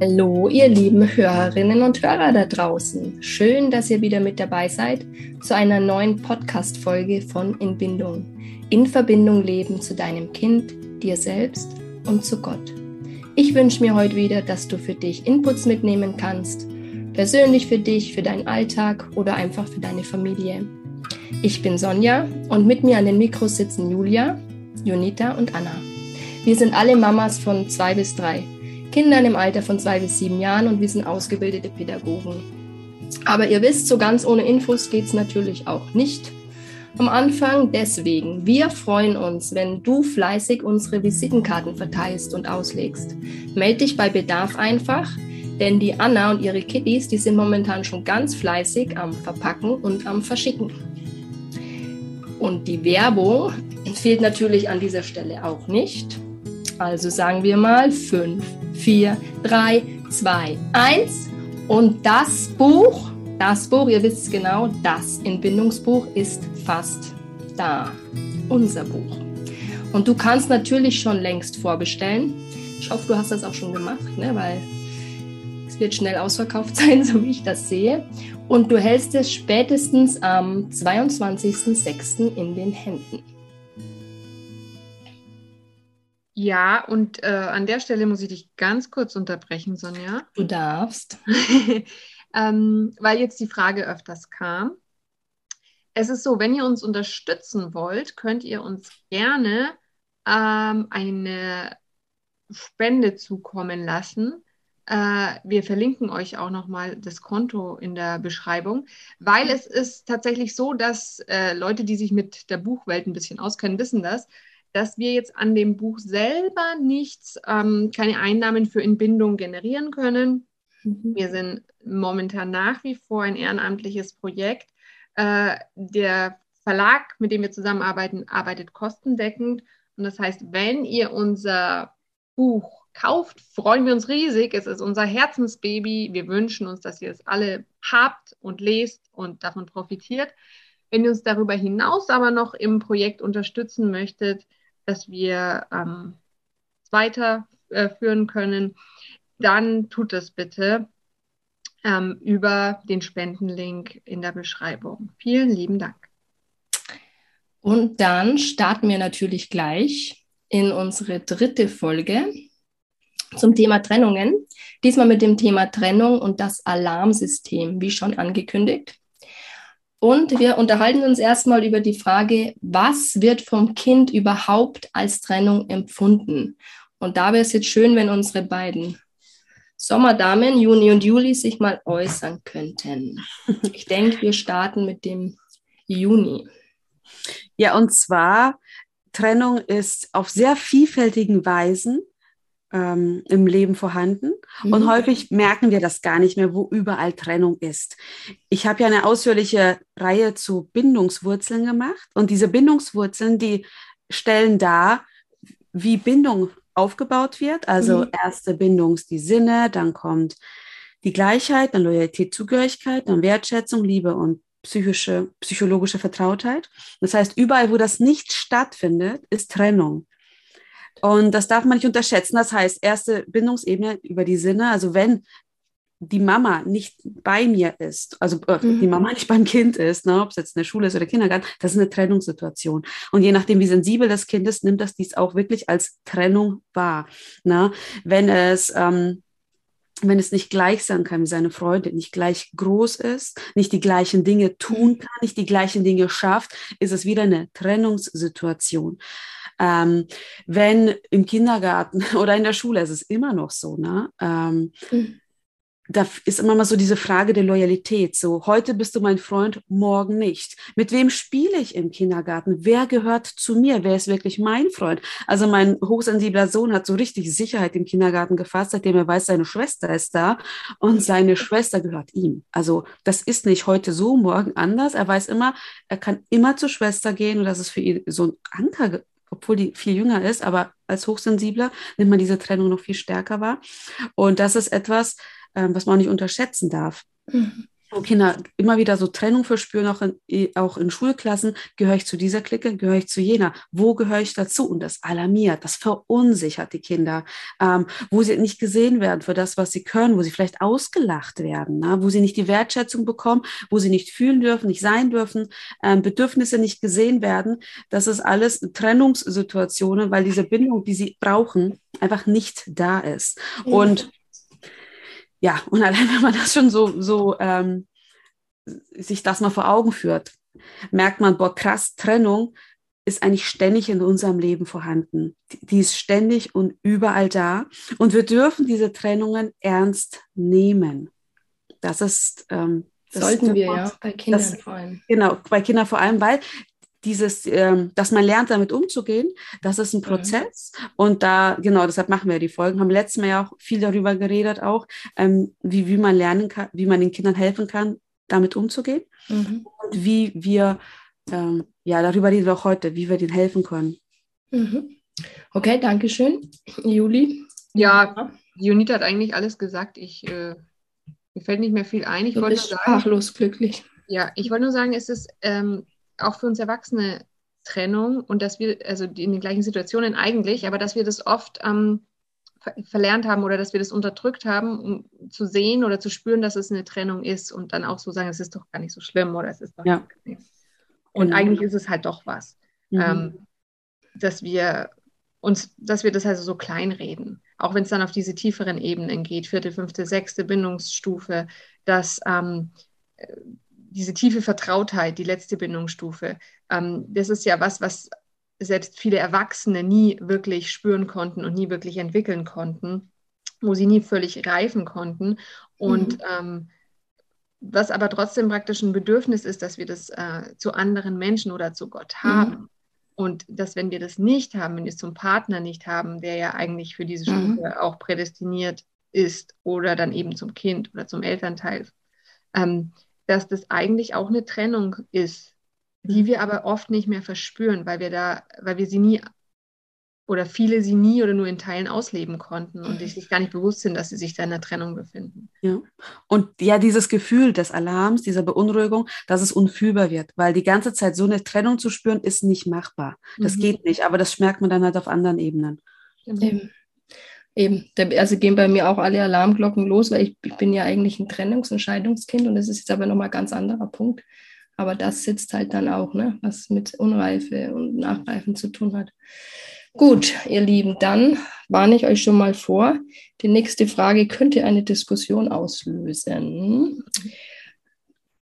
Hallo, ihr lieben Hörerinnen und Hörer da draußen. Schön, dass ihr wieder mit dabei seid zu einer neuen Podcast-Folge von In Bindung. In Verbindung leben zu deinem Kind, dir selbst und zu Gott. Ich wünsche mir heute wieder, dass du für dich Inputs mitnehmen kannst. Persönlich für dich, für deinen Alltag oder einfach für deine Familie. Ich bin Sonja und mit mir an den Mikros sitzen Julia, Jonita und Anna. Wir sind alle Mamas von zwei bis drei Kindern im Alter von zwei bis sieben Jahren und wir sind ausgebildete Pädagogen. Aber ihr wisst, so ganz ohne Infos geht es natürlich auch nicht. Am Anfang deswegen, wir freuen uns, wenn du fleißig unsere Visitenkarten verteilst und auslegst. Meld dich bei Bedarf einfach, denn die Anna und ihre Kitties, die sind momentan schon ganz fleißig am Verpacken und am Verschicken. Und die Werbung fehlt natürlich an dieser Stelle auch nicht. Also sagen wir mal 5, 4, 3, 2, 1. Und das Buch, das Buch, ihr wisst es genau, das Entbindungsbuch ist fast da. Unser Buch. Und du kannst natürlich schon längst vorbestellen. Ich hoffe, du hast das auch schon gemacht, ne? weil es wird schnell ausverkauft sein, so wie ich das sehe. Und du hältst es spätestens am 22.06. in den Händen. Ja, und äh, an der Stelle muss ich dich ganz kurz unterbrechen, Sonja. Du darfst. ähm, weil jetzt die Frage öfters kam. Es ist so, wenn ihr uns unterstützen wollt, könnt ihr uns gerne ähm, eine Spende zukommen lassen. Äh, wir verlinken euch auch nochmal das Konto in der Beschreibung, weil es ist tatsächlich so, dass äh, Leute, die sich mit der Buchwelt ein bisschen auskennen, wissen das dass wir jetzt an dem Buch selber nichts, ähm, keine Einnahmen für Entbindung generieren können. Mhm. Wir sind momentan nach wie vor ein ehrenamtliches Projekt. Äh, der Verlag, mit dem wir zusammenarbeiten, arbeitet kostendeckend. Und das heißt, wenn ihr unser Buch kauft, freuen wir uns riesig. Es ist unser Herzensbaby. Wir wünschen uns, dass ihr es alle habt und lest und davon profitiert. Wenn ihr uns darüber hinaus aber noch im Projekt unterstützen möchtet, dass wir ähm, weiterführen können, dann tut es bitte ähm, über den Spendenlink in der Beschreibung. Vielen lieben Dank. Und dann starten wir natürlich gleich in unsere dritte Folge zum Thema Trennungen. Diesmal mit dem Thema Trennung und das Alarmsystem, wie schon angekündigt. Und wir unterhalten uns erstmal über die Frage, was wird vom Kind überhaupt als Trennung empfunden? Und da wäre es jetzt schön, wenn unsere beiden Sommerdamen, Juni und Juli, sich mal äußern könnten. Ich denke, wir starten mit dem Juni. Ja, und zwar, Trennung ist auf sehr vielfältigen Weisen ähm, im Leben vorhanden. Mhm. Und häufig merken wir das gar nicht mehr, wo überall Trennung ist. Ich habe ja eine ausführliche Reihe zu Bindungswurzeln gemacht. Und diese Bindungswurzeln, die stellen dar, wie Bindung aufgebaut wird. Also mhm. erste Bindung ist die Sinne, dann kommt die Gleichheit, dann Loyalität, Zugehörigkeit, dann Wertschätzung, Liebe und psychische, psychologische Vertrautheit. Das heißt, überall, wo das nicht stattfindet, ist Trennung. Und das darf man nicht unterschätzen. Das heißt, erste Bindungsebene über die Sinne, also wenn die Mama nicht bei mir ist, also äh, mhm. die Mama nicht beim Kind ist, ne, ob es jetzt in der Schule ist oder Kindergarten, das ist eine Trennungssituation. Und je nachdem, wie sensibel das Kind ist, nimmt das dies auch wirklich als Trennung wahr. Ne? Wenn es ähm, wenn es nicht gleich sein kann wie seine Freundin, nicht gleich groß ist, nicht die gleichen Dinge tun mhm. kann, nicht die gleichen Dinge schafft, ist es wieder eine Trennungssituation. Ähm, wenn im Kindergarten oder in der Schule, es ist immer noch so, ne? Ähm, mhm da ist immer mal so diese Frage der Loyalität. So, heute bist du mein Freund, morgen nicht. Mit wem spiele ich im Kindergarten? Wer gehört zu mir? Wer ist wirklich mein Freund? Also mein hochsensibler Sohn hat so richtig Sicherheit im Kindergarten gefasst, seitdem er weiß, seine Schwester ist da und seine Schwester gehört ihm. Also das ist nicht heute so, morgen anders. Er weiß immer, er kann immer zur Schwester gehen und das ist für ihn so ein Anker obwohl die viel jünger ist, aber als Hochsensibler nimmt man diese Trennung noch viel stärker wahr. Und das ist etwas, ähm, was man nicht unterschätzen darf. Mhm. Wo Kinder immer wieder so Trennung verspüren, auch in, auch in Schulklassen, gehöre ich zu dieser Clique, gehöre ich zu jener, wo gehöre ich dazu? Und das alarmiert, das verunsichert die Kinder, ähm, wo sie nicht gesehen werden für das, was sie können, wo sie vielleicht ausgelacht werden, ne? wo sie nicht die Wertschätzung bekommen, wo sie nicht fühlen dürfen, nicht sein dürfen, ähm, Bedürfnisse nicht gesehen werden. Das ist alles Trennungssituationen, weil diese Bindung, die sie brauchen, einfach nicht da ist. Und ja, und allein wenn man das schon so, so ähm, sich das mal vor Augen führt, merkt man, boah, krass, Trennung ist eigentlich ständig in unserem Leben vorhanden. Die ist ständig und überall da. Und wir dürfen diese Trennungen ernst nehmen. Das ist. Ähm, das Sollten wir ja, bei Kindern das, vor allem. Genau, bei Kindern vor allem, weil dieses, ähm, dass man lernt, damit umzugehen, das ist ein mhm. Prozess. Mhm. Und da, genau, deshalb machen wir die Folgen. Haben letztes Mal ja auch viel darüber geredet, auch, ähm, wie, wie man lernen kann, wie man den Kindern helfen kann, damit umzugehen. Mhm. Und wie wir, ähm, ja, darüber reden wir auch heute, wie wir denen helfen können. Mhm. Okay, danke schön. Juli? Ja, Junita hat eigentlich alles gesagt. Ich, äh, mir fällt nicht mehr viel ein. Ich du wollte bist sagen, sprachlos glücklich. Ja, ich wollte nur sagen, es ist ähm, auch für uns Erwachsene Trennung und dass wir, also in den gleichen Situationen eigentlich, aber dass wir das oft ähm, ver verlernt haben oder dass wir das unterdrückt haben, um zu sehen oder zu spüren, dass es eine Trennung ist und dann auch so sagen, es ist doch gar nicht so schlimm oder es ist doch ja. nichts. Und genau. eigentlich ist es halt doch was. Mhm. Ähm, dass wir uns, dass wir das also so kleinreden. Auch wenn es dann auf diese tieferen Ebenen geht, vierte, fünfte, sechste Bindungsstufe, dass ähm, diese tiefe Vertrautheit, die letzte Bindungsstufe, ähm, das ist ja was, was selbst viele Erwachsene nie wirklich spüren konnten und nie wirklich entwickeln konnten, wo sie nie völlig reifen konnten. Und mhm. ähm, was aber trotzdem praktisch ein Bedürfnis ist, dass wir das äh, zu anderen Menschen oder zu Gott mhm. haben. Mhm. Und dass, wenn wir das nicht haben, wenn wir es zum Partner nicht haben, der ja eigentlich für diese mhm. Stufe mhm. auch prädestiniert ist, oder dann eben zum Kind oder zum Elternteil, ähm, dass das eigentlich auch eine Trennung ist, die mhm. wir aber oft nicht mehr verspüren, weil wir da, weil wir sie nie oder viele sie nie oder nur in Teilen ausleben konnten und sich gar nicht bewusst sind, dass sie sich da in einer Trennung befinden. Ja. Und ja, dieses Gefühl des Alarms, dieser Beunruhigung, dass es unfühlbar wird, weil die ganze Zeit so eine Trennung zu spüren, ist nicht machbar. Das mhm. geht nicht, aber das merkt man dann halt auf anderen Ebenen. Genau. Eben, also gehen bei mir auch alle Alarmglocken los, weil ich, ich bin ja eigentlich ein Trennungsentscheidungskind und das ist jetzt aber nochmal ein ganz anderer Punkt. Aber das sitzt halt dann auch, ne, was mit Unreife und Nachreifen zu tun hat. Gut, ihr Lieben, dann warne ich euch schon mal vor. Die nächste Frage könnte eine Diskussion auslösen.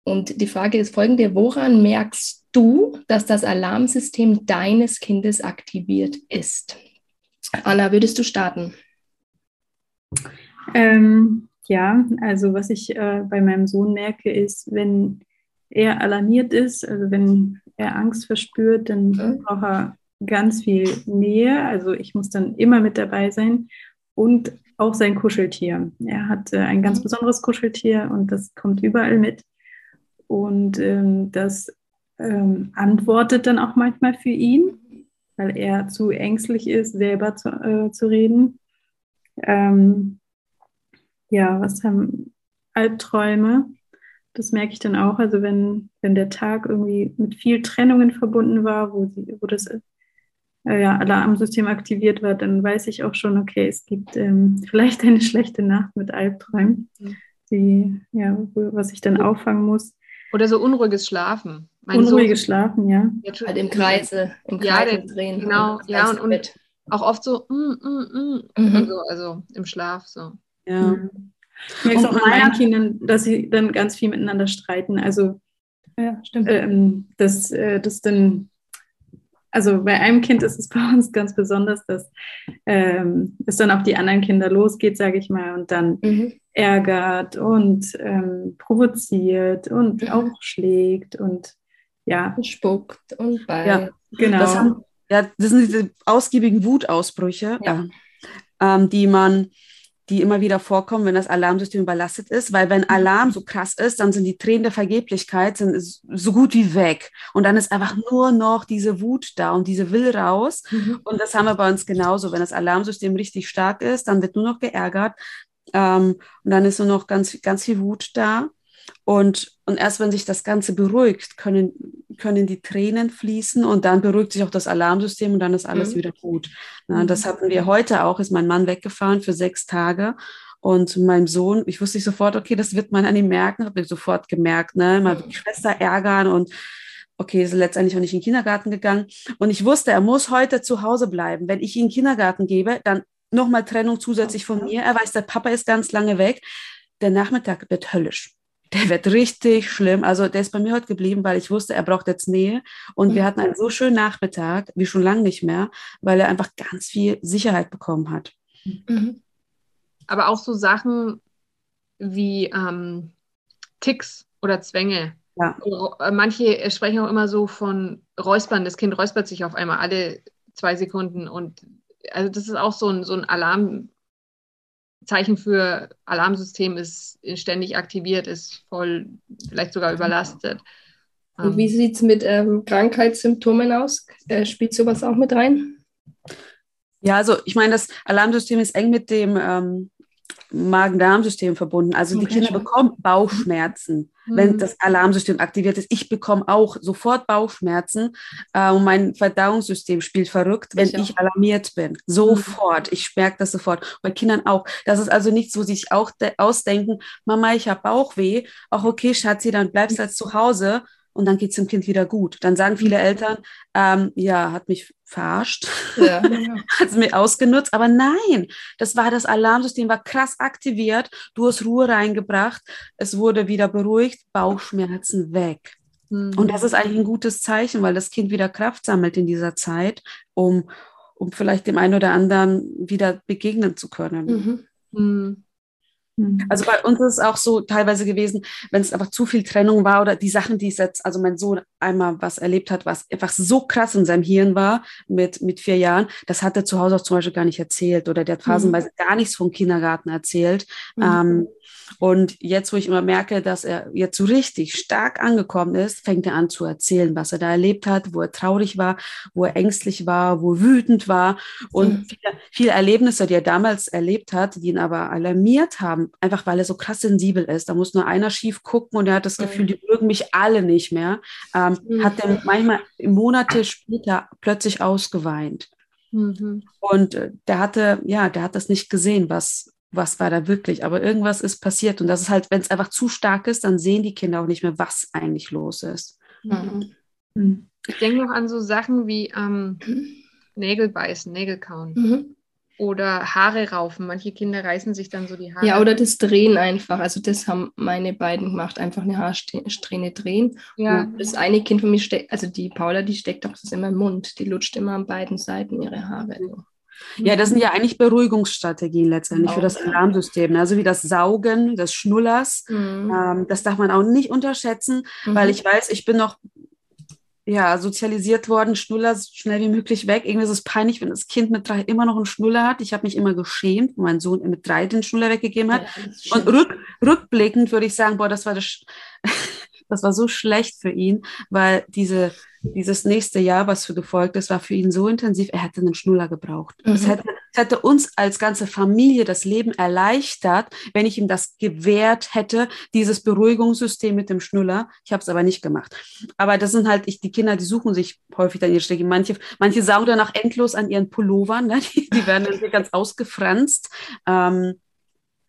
Und die Frage ist folgende: Woran merkst du, dass das Alarmsystem deines Kindes aktiviert ist? Anna, würdest du starten? Ähm, ja, also was ich äh, bei meinem Sohn merke, ist, wenn er alarmiert ist, also wenn er Angst verspürt, dann mhm. braucht er ganz viel Nähe. Also ich muss dann immer mit dabei sein und auch sein Kuscheltier. Er hat äh, ein ganz mhm. besonderes Kuscheltier und das kommt überall mit. Und ähm, das ähm, antwortet dann auch manchmal für ihn, weil er zu ängstlich ist, selber zu, äh, zu reden. Ähm, ja, was haben Albträume? Das merke ich dann auch. Also wenn, wenn der Tag irgendwie mit viel Trennungen verbunden war, wo, sie, wo das äh, ja, Alarmsystem aktiviert war, dann weiß ich auch schon, okay, es gibt ähm, vielleicht eine schlechte Nacht mit Albträumen, die, ja, was ich dann auffangen muss. Oder so unruhiges Schlafen. Mein unruhiges Sohn, Schlafen, ja. Halt im Kreise, im Kreise ja, drehen. Genau, ja, und, und auch oft so, mm, mm, mm, mhm. so, also im Schlaf so. Ja. Mhm. Ich merke es auch an meinen Kindern, dass sie dann ganz viel miteinander streiten. Also, ja, stimmt. Ähm, dass äh, das dann, also bei einem Kind ist es bei uns ganz besonders, dass ähm, es dann auf die anderen Kinder losgeht, sage ich mal, und dann mhm. ärgert und ähm, provoziert und mhm. auch schlägt und ja. Spuckt und beißt. Ja, genau. Das, haben, ja, das sind diese ausgiebigen Wutausbrüche, ja. ähm, die man die immer wieder vorkommen, wenn das Alarmsystem überlastet ist, weil wenn Alarm so krass ist, dann sind die Tränen der Vergeblichkeit sind so gut wie weg. Und dann ist einfach nur noch diese Wut da und diese will raus. Mhm. und das haben wir bei uns genauso, wenn das Alarmsystem richtig stark ist, dann wird nur noch geärgert ähm, und dann ist nur noch ganz ganz viel Wut da und, und erst wenn sich das Ganze beruhigt, können, können die Tränen fließen und dann beruhigt sich auch das Alarmsystem und dann ist alles mhm. wieder gut. Na, mhm. Das hatten wir heute auch, ist mein Mann weggefahren für sechs Tage und mein Sohn, ich wusste sofort, okay, das wird man an ihm merken, habe ich sofort gemerkt, ne, mal die Schwester ärgern und okay, ist letztendlich auch nicht in den Kindergarten gegangen. Und ich wusste, er muss heute zu Hause bleiben. Wenn ich ihn in den Kindergarten gebe, dann nochmal Trennung zusätzlich von mir. Er weiß, der Papa ist ganz lange weg. Der Nachmittag wird höllisch der wird richtig schlimm. Also der ist bei mir heute geblieben, weil ich wusste, er braucht jetzt Nähe. Und mhm. wir hatten einen so schönen Nachmittag, wie schon lange nicht mehr, weil er einfach ganz viel Sicherheit bekommen hat. Mhm. Aber auch so Sachen wie ähm, Ticks oder Zwänge. Ja. Äh, manche sprechen auch immer so von Räuspern. Das Kind räuspert sich auf einmal alle zwei Sekunden. Und also das ist auch so ein, so ein Alarm, Zeichen für Alarmsystem ist ständig aktiviert, ist voll, vielleicht sogar überlastet. Und wie ähm. sieht es mit ähm, Krankheitssymptomen aus? Äh, spielt sowas auch mit rein? Ja, also ich meine, das Alarmsystem ist eng mit dem ähm, Magen-Darm-System verbunden. Also okay, die Kinder bekommen Bauchschmerzen, mhm. wenn das Alarmsystem aktiviert ist. Ich bekomme auch sofort Bauchschmerzen äh, und mein Verdauungssystem spielt verrückt, wenn ich, ich alarmiert bin. Sofort. Mhm. Ich merke das sofort. Bei Kindern auch. Das ist also nichts, wo sie sich auch ausdenken, Mama, ich habe Bauchweh. Auch okay, Schatzi, dann bleibst du jetzt zu Hause und dann geht es dem Kind wieder gut. Dann sagen viele Eltern, ähm, ja, hat mich verarscht, ja, ja. hat es mir ausgenutzt, aber nein, das war das Alarmsystem, war krass aktiviert, du hast Ruhe reingebracht, es wurde wieder beruhigt, Bauchschmerzen weg. Mhm. Und das ist eigentlich ein gutes Zeichen, weil das Kind wieder Kraft sammelt in dieser Zeit, um, um vielleicht dem einen oder anderen wieder begegnen zu können. Mhm. Mhm. Mhm. Also bei uns ist es auch so teilweise gewesen, wenn es einfach zu viel Trennung war oder die Sachen, die es jetzt, also mein Sohn einmal was erlebt hat, was einfach so krass in seinem Hirn war mit, mit vier Jahren, das hat er zu Hause auch zum Beispiel gar nicht erzählt oder der hat mhm. phasenweise mhm. gar nichts vom Kindergarten erzählt. Mhm. Ähm, und jetzt, wo ich immer merke, dass er jetzt so richtig stark angekommen ist, fängt er an zu erzählen, was er da erlebt hat, wo er traurig war, wo er ängstlich war, wo er wütend war und mhm. viele, viele Erlebnisse, die er damals erlebt hat, die ihn aber alarmiert haben, einfach weil er so krass sensibel ist. Da muss nur einer schief gucken und er hat das Gefühl, mhm. die mögen mich alle nicht mehr. Ähm, mhm. Hat er manchmal Monate später plötzlich ausgeweint. Mhm. Und äh, der hatte, ja, der hat das nicht gesehen, was, was war da wirklich. Aber irgendwas ist passiert. Und das ist halt, wenn es einfach zu stark ist, dann sehen die Kinder auch nicht mehr, was eigentlich los ist. Mhm. mhm. Ich denke noch an so Sachen wie ähm, Nägel beißen, Nägel kauen. Oder Haare raufen. Manche Kinder reißen sich dann so die Haare. Ja, oder das Drehen einfach. Also das haben meine beiden gemacht. Einfach eine Haarsträhne drehen. Ja. Und das eine Kind von mir steckt, also die Paula, die steckt auch das immer im Mund. Die lutscht immer an beiden Seiten ihre Haare. Ja, das sind ja eigentlich Beruhigungsstrategien letztendlich für das Alarmsystem. Ne? Also wie das Saugen, das Schnullers. Mhm. Ähm, das darf man auch nicht unterschätzen, mhm. weil ich weiß, ich bin noch ja, sozialisiert worden, Schnuller so schnell wie möglich weg. Irgendwie ist es peinlich, wenn das Kind mit drei immer noch einen Schnuller hat. Ich habe mich immer geschämt, wenn mein Sohn mit drei den Schnuller weggegeben hat. Ja, und rück, rückblickend würde ich sagen, boah, das war das, das war so schlecht für ihn, weil diese dieses nächste Jahr, was für gefolgt ist, war für ihn so intensiv, er hätte einen Schnuller gebraucht. Mhm. Es, hätte, es hätte uns als ganze Familie das Leben erleichtert, wenn ich ihm das gewährt hätte, dieses Beruhigungssystem mit dem Schnuller. Ich habe es aber nicht gemacht. Aber das sind halt, ich, die Kinder, die suchen sich häufig dann ihre Strecke. Manche, manche saugen danach endlos an ihren Pullovern, ne? die, die werden dann ganz ausgefranst. Ähm,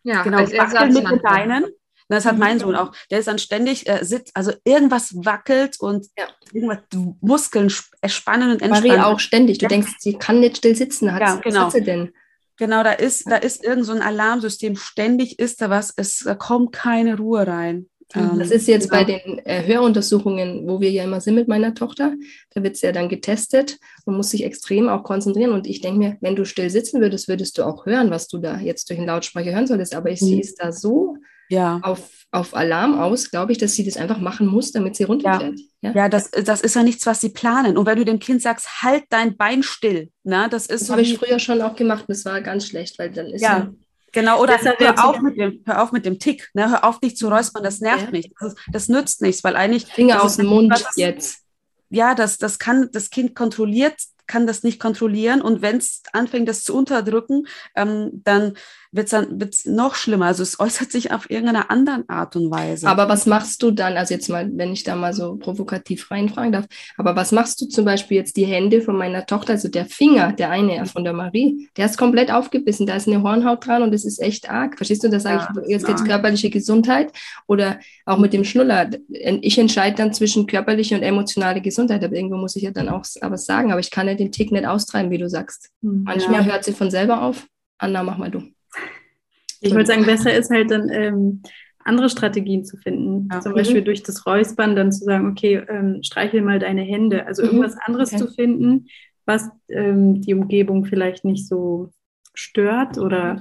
ja, genau, als mit den Beinen. Das hat mein Sohn auch. Der ist dann ständig äh, sitzt, also irgendwas wackelt und ja. irgendwas Muskeln spannen und entspannen. Marie auch ständig. Du ja. denkst, sie kann nicht still sitzen. Hat, ja, genau. Was hat sie denn? Genau, da ist, da ist irgend so ein Alarmsystem. Ständig ist da was. Es da kommt keine Ruhe rein. Ähm, das ist jetzt genau. bei den äh, Höruntersuchungen, wo wir ja immer sind mit meiner Tochter. Da wird es ja dann getestet und muss sich extrem auch konzentrieren. Und ich denke mir, wenn du still sitzen würdest, würdest du auch hören, was du da jetzt durch den Lautsprecher hören solltest. Aber ich, mhm. sie ist da so ja. auf, auf Alarm aus, glaube ich, dass sie das einfach machen muss, damit sie runterfährt. Ja, ja. ja das, das ist ja nichts, was sie planen. Und wenn du dem Kind sagst, halt dein Bein still, na, das ist das so. habe ich früher schon auch gemacht das war ganz schlecht, weil dann ist ja. ja Genau, oder hör auf, mit dem, hör auf mit dem Tick, ne? hör auf, dich zu räuspern, das nervt ja. nicht, das, das, nützt nichts, weil eigentlich... Finger aus dem Mund was, jetzt. Ja, das, das kann, das Kind kontrolliert, kann das nicht kontrollieren und wenn es anfängt, das zu unterdrücken, ähm, dann wird es dann wird's noch schlimmer. Also es äußert sich auf irgendeiner anderen Art und Weise. Aber was machst du dann, also jetzt mal, wenn ich da mal so provokativ reinfragen darf, aber was machst du zum Beispiel jetzt die Hände von meiner Tochter, also der Finger, der eine von der Marie, der ist komplett aufgebissen, da ist eine Hornhaut dran und das ist echt arg. Verstehst du, da sage Ja, ich, jetzt ja. geht's körperliche Gesundheit oder auch mit dem Schnuller. Ich entscheide dann zwischen körperliche und emotionale Gesundheit, aber irgendwo muss ich ja dann auch s- aber sagen, aber ich kann ja den Tick nicht austreiben, wie du sagst. Hm. Manchmal hört sie von selber auf. Anna, mach mal du. Ich würde sagen, besser ist halt dann ähm, andere Strategien zu finden. Ja. Zum Mhm. Beispiel durch das Räuspern dann zu sagen, okay, ähm, streichel mal deine Hände. Also Mhm. irgendwas anderes Okay. zu finden, was ähm, die Umgebung vielleicht nicht so stört oder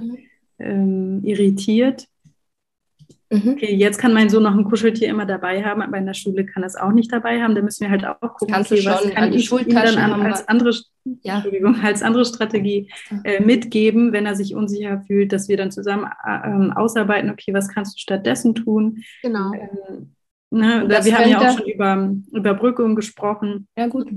ähm, irritiert. Mhm. Okay, jetzt kann mein Sohn noch ein Kuscheltier immer dabei haben, aber in der Schule kann er es auch nicht dabei haben. Da müssen wir halt auch gucken, Kannst du okay, was kann ich ihm dann als andere, Ja. Entschuldigung, als andere Strategie äh, mitgeben, wenn er sich unsicher fühlt, dass wir dann zusammen äh, ähm, ausarbeiten, okay, was kannst du stattdessen tun? Genau. Ähm, ne, wir haben ja auch schon über Überbrückung gesprochen. Ja, gut.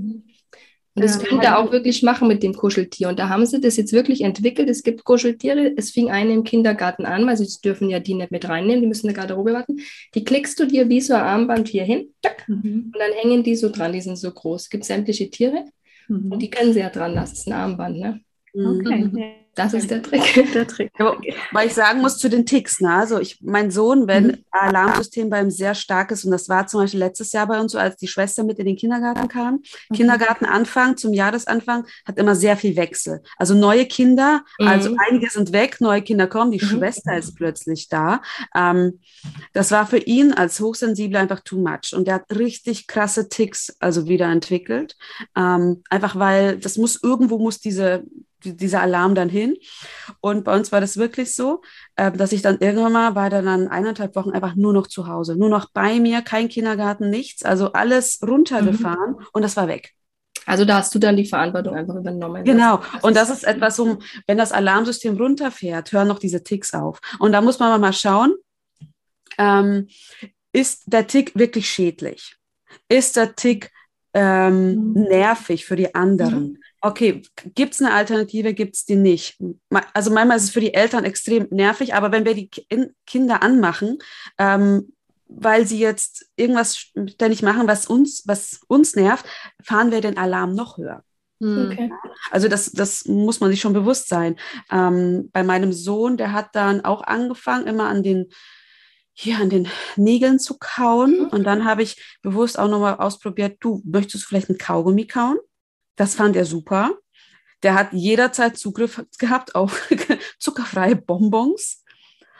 Und das Ähm, könnt ihr auch wirklich machen mit dem Kuscheltier. Und da haben sie das jetzt wirklich entwickelt. Es gibt Kuscheltiere. Es fing eine im Kindergarten an, weil sie dürfen ja die nicht mit reinnehmen. Die müssen in der Garderobe warten. Die klickst du dir wie so ein Armband hier hin. Tack, Mhm. und dann hängen die so dran. Die sind so groß. Es gibt sämtliche Tiere. Und Mhm. die können sie ja dran lassen. Das ist ein Armband. Ne? Mhm. Okay, ja, Das ist der Trick. der Trick. Ja, weil ich sagen muss zu den Ticks, ne? also ich, mein Sohn, wenn Mhm. Alarmsystem bei ihm sehr stark ist, und das war zum Beispiel letztes Jahr bei uns so, als die Schwester mit in den Kindergarten kam, Mhm. Kindergartenanfang zum Jahresanfang hat immer sehr viel Wechsel. Also neue Kinder, also Mhm. einige sind weg, neue Kinder kommen, die Mhm. Schwester ist plötzlich da. Ähm, das war für ihn als Hochsensibler einfach too much und der hat richtig krasse Ticks also wieder entwickelt. Ähm, einfach weil das muss irgendwo muss diese die- dieser Alarm dann hin. Und bei uns war das wirklich so, äh, dass ich dann irgendwann mal war dann an eineinhalb Wochen einfach nur noch zu Hause, nur noch bei mir, kein Kindergarten, nichts, also alles runtergefahren und das war weg. Also da hast du dann die Verantwortung einfach übernommen. Genau. Und das ist etwas, um, wenn das Alarmsystem runterfährt, hören noch diese Ticks auf. Und da muss man mal schauen, ähm, ist der Tick wirklich schädlich? Ist der Tick ähm, Mhm. nervig für die anderen? Okay, gibt es eine Alternative, gibt es die nicht? Also manchmal ist es für die Eltern extrem nervig, aber wenn wir die Ki- Kinder anmachen, ähm, weil sie jetzt irgendwas ständig machen, was uns, was uns nervt, fahren wir den Alarm noch höher. Hm. Okay. Also das, das muss man sich schon bewusst sein. Ähm, bei meinem Sohn, der hat dann auch angefangen, immer an den, hier an den Nägeln zu kauen. Mhm. Und dann habe ich bewusst auch nochmal ausprobiert, du, möchtest du vielleicht ein Kaugummi kauen? Das fand er super. Der hat jederzeit Zugriff gehabt auf zuckerfreie Bonbons.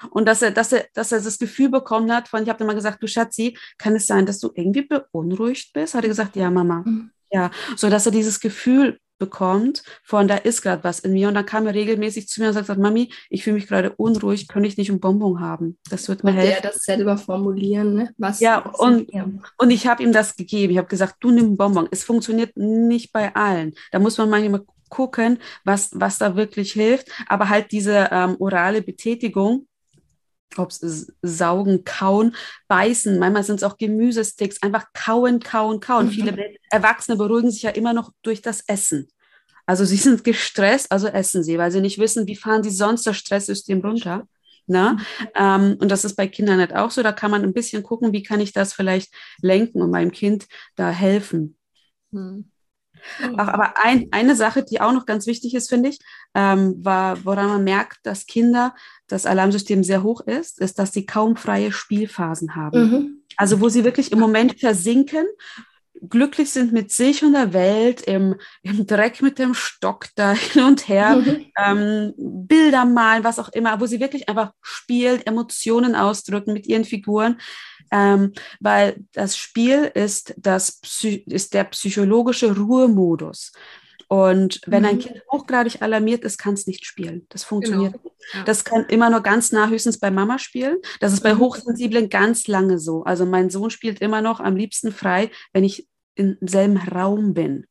Und dass er, dass er, dass er das Gefühl bekommen hat von, ich habe immer gesagt, du Schatzi, kann es sein, dass du irgendwie beunruhigt bist? Hat er gesagt, ja, Mama. Mhm. Ja, so dass er dieses Gefühl bekommt von, da ist gerade was in mir. Und dann kam er regelmäßig zu mir und sagt, Mami, ich fühle mich gerade unruhig, könnte ich nicht ein Bonbon haben? Das wird mir Und helfen. das selber formulieren, ne? Was, Ja, was und- ja. Und ich habe ihm das gegeben. Ich habe gesagt, du nimm Bonbon. Es funktioniert nicht bei allen. Da muss man manchmal gucken, was, was da wirklich hilft. Aber halt diese ähm, orale Betätigung, ob es saugen, kauen, beißen, manchmal sind es auch Gemüsesticks, einfach kauen, kauen, kauen. Mhm. Viele Erwachsene beruhigen sich ja immer noch durch das Essen. Also sie sind gestresst, also essen sie, weil sie nicht wissen, wie fahren sie sonst das Stresssystem runter. Na? Ähm, und das ist bei Kindern nicht auch so. Da kann man ein bisschen gucken, wie kann ich das vielleicht lenken und meinem Kind da helfen. Hm. Ach, aber ein, eine Sache, die auch noch ganz wichtig ist, finde ich, ähm, war, woran man merkt, dass Kinder das Alarmsystem sehr hoch ist, ist, dass sie kaum freie Spielphasen haben. Mhm. Also wo sie wirklich im Moment versinken, glücklich sind mit sich und der Welt, im, im Dreck mit dem Stock da hin und her, Mhm. ähm, Bilder malen, was auch immer, wo sie wirklich einfach spielen, Emotionen ausdrücken mit ihren Figuren, ähm, weil das Spiel ist, das ist der psychologische Ruhemodus. Und wenn ein Mhm. Kind hochgradig alarmiert ist, kann es nicht spielen. Das funktioniert nicht. Ja. Das kann immer nur ganz nah höchstens bei Mama spielen. Das ist bei Mhm. Hochsensiblen ganz lange so. Also mein Sohn spielt immer noch am liebsten frei, wenn ich im selben Raum bin.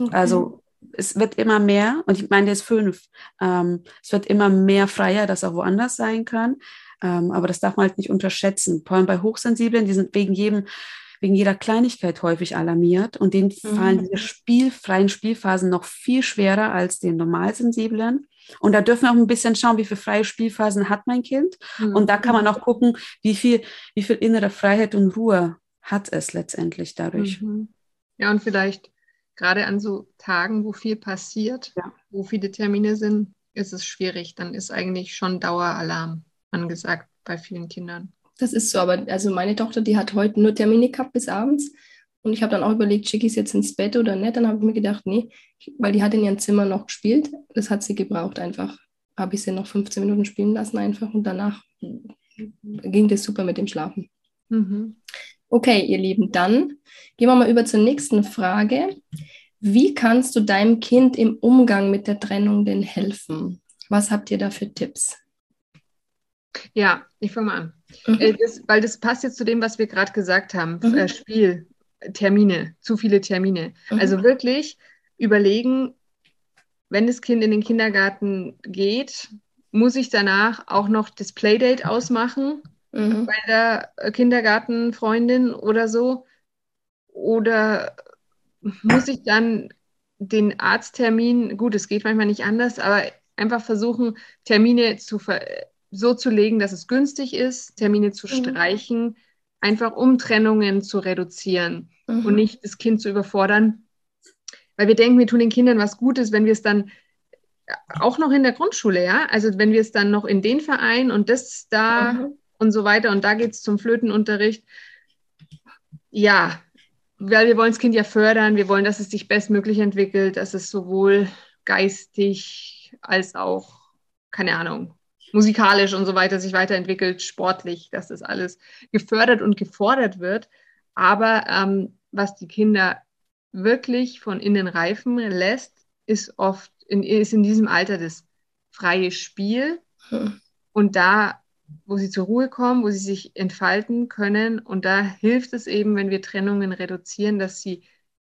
Okay. Also es wird immer mehr, und ich meine, der ist fünf, ähm, es wird immer mehr freier, dass er woanders sein kann. Ähm, aber das darf man halt nicht unterschätzen. Vor allem bei Hochsensiblen, die sind wegen jedem wegen jeder Kleinigkeit häufig alarmiert und denen mhm. fallen diese spielfreien Spielphasen noch viel schwerer als den normalsensiblen. Und da dürfen wir auch ein bisschen schauen, wie viele freie Spielphasen hat mein Kind. Mhm. Und da kann man auch gucken, wie viel, wie viel innere Freiheit und Ruhe hat es letztendlich dadurch. Mhm. Ja, und vielleicht gerade an so Tagen, wo viel passiert, ja. wo viele Termine sind, ist es schwierig. Dann ist eigentlich schon Daueralarm angesagt bei vielen Kindern. Das ist so, aber also meine Tochter, die hat heute nur Termine gehabt bis abends. Und ich habe dann auch überlegt, schicke ich es jetzt ins Bett oder nicht. Dann habe ich mir gedacht, nee, weil die hat in ihrem Zimmer noch gespielt. Das hat sie gebraucht einfach. Habe ich sie noch 15 Minuten spielen lassen einfach und danach ging das super mit dem Schlafen. Mhm. Okay, ihr Lieben, dann gehen wir mal über zur nächsten Frage. Wie kannst du deinem Kind im Umgang mit der Trennung denn helfen? Was habt ihr da für Tipps? Ja, ich fange mal an. Mhm. Äh, das, weil das passt jetzt zu dem, was wir gerade gesagt haben. Mhm. Äh, Spiel, Termine, zu viele Termine. Mhm. Also wirklich überlegen, wenn das Kind in den Kindergarten geht, muss ich danach auch noch das Playdate ausmachen mhm. bei der Kindergartenfreundin oder so? Oder muss ich dann den Arzttermin, gut, es geht manchmal nicht anders, aber einfach versuchen, Termine zu so zu legen, dass es günstig ist, Termine zu mhm. streichen, einfach um Trennungen zu reduzieren mhm. und nicht das Kind zu überfordern. Weil wir denken, wir tun den Kindern was Gutes, wenn wir es dann auch noch in der Grundschule, ja, also wenn wir es dann noch in den Verein und das da mhm. und so weiter und da geht es zum Flötenunterricht. Ja, weil wir wollen das Kind ja fördern, wir wollen, dass es sich bestmöglich entwickelt, dass es sowohl geistig als auch, keine Ahnung, musikalisch und so weiter sich weiterentwickelt, sportlich, dass das alles gefördert und gefordert wird. Aber ähm, was die Kinder wirklich von innen reifen lässt, ist oft in, ist in diesem Alter das freie Spiel. Hm. Und da, wo sie zur Ruhe kommen, wo sie sich entfalten können. Und da hilft es eben, wenn wir Trennungen reduzieren, dass sie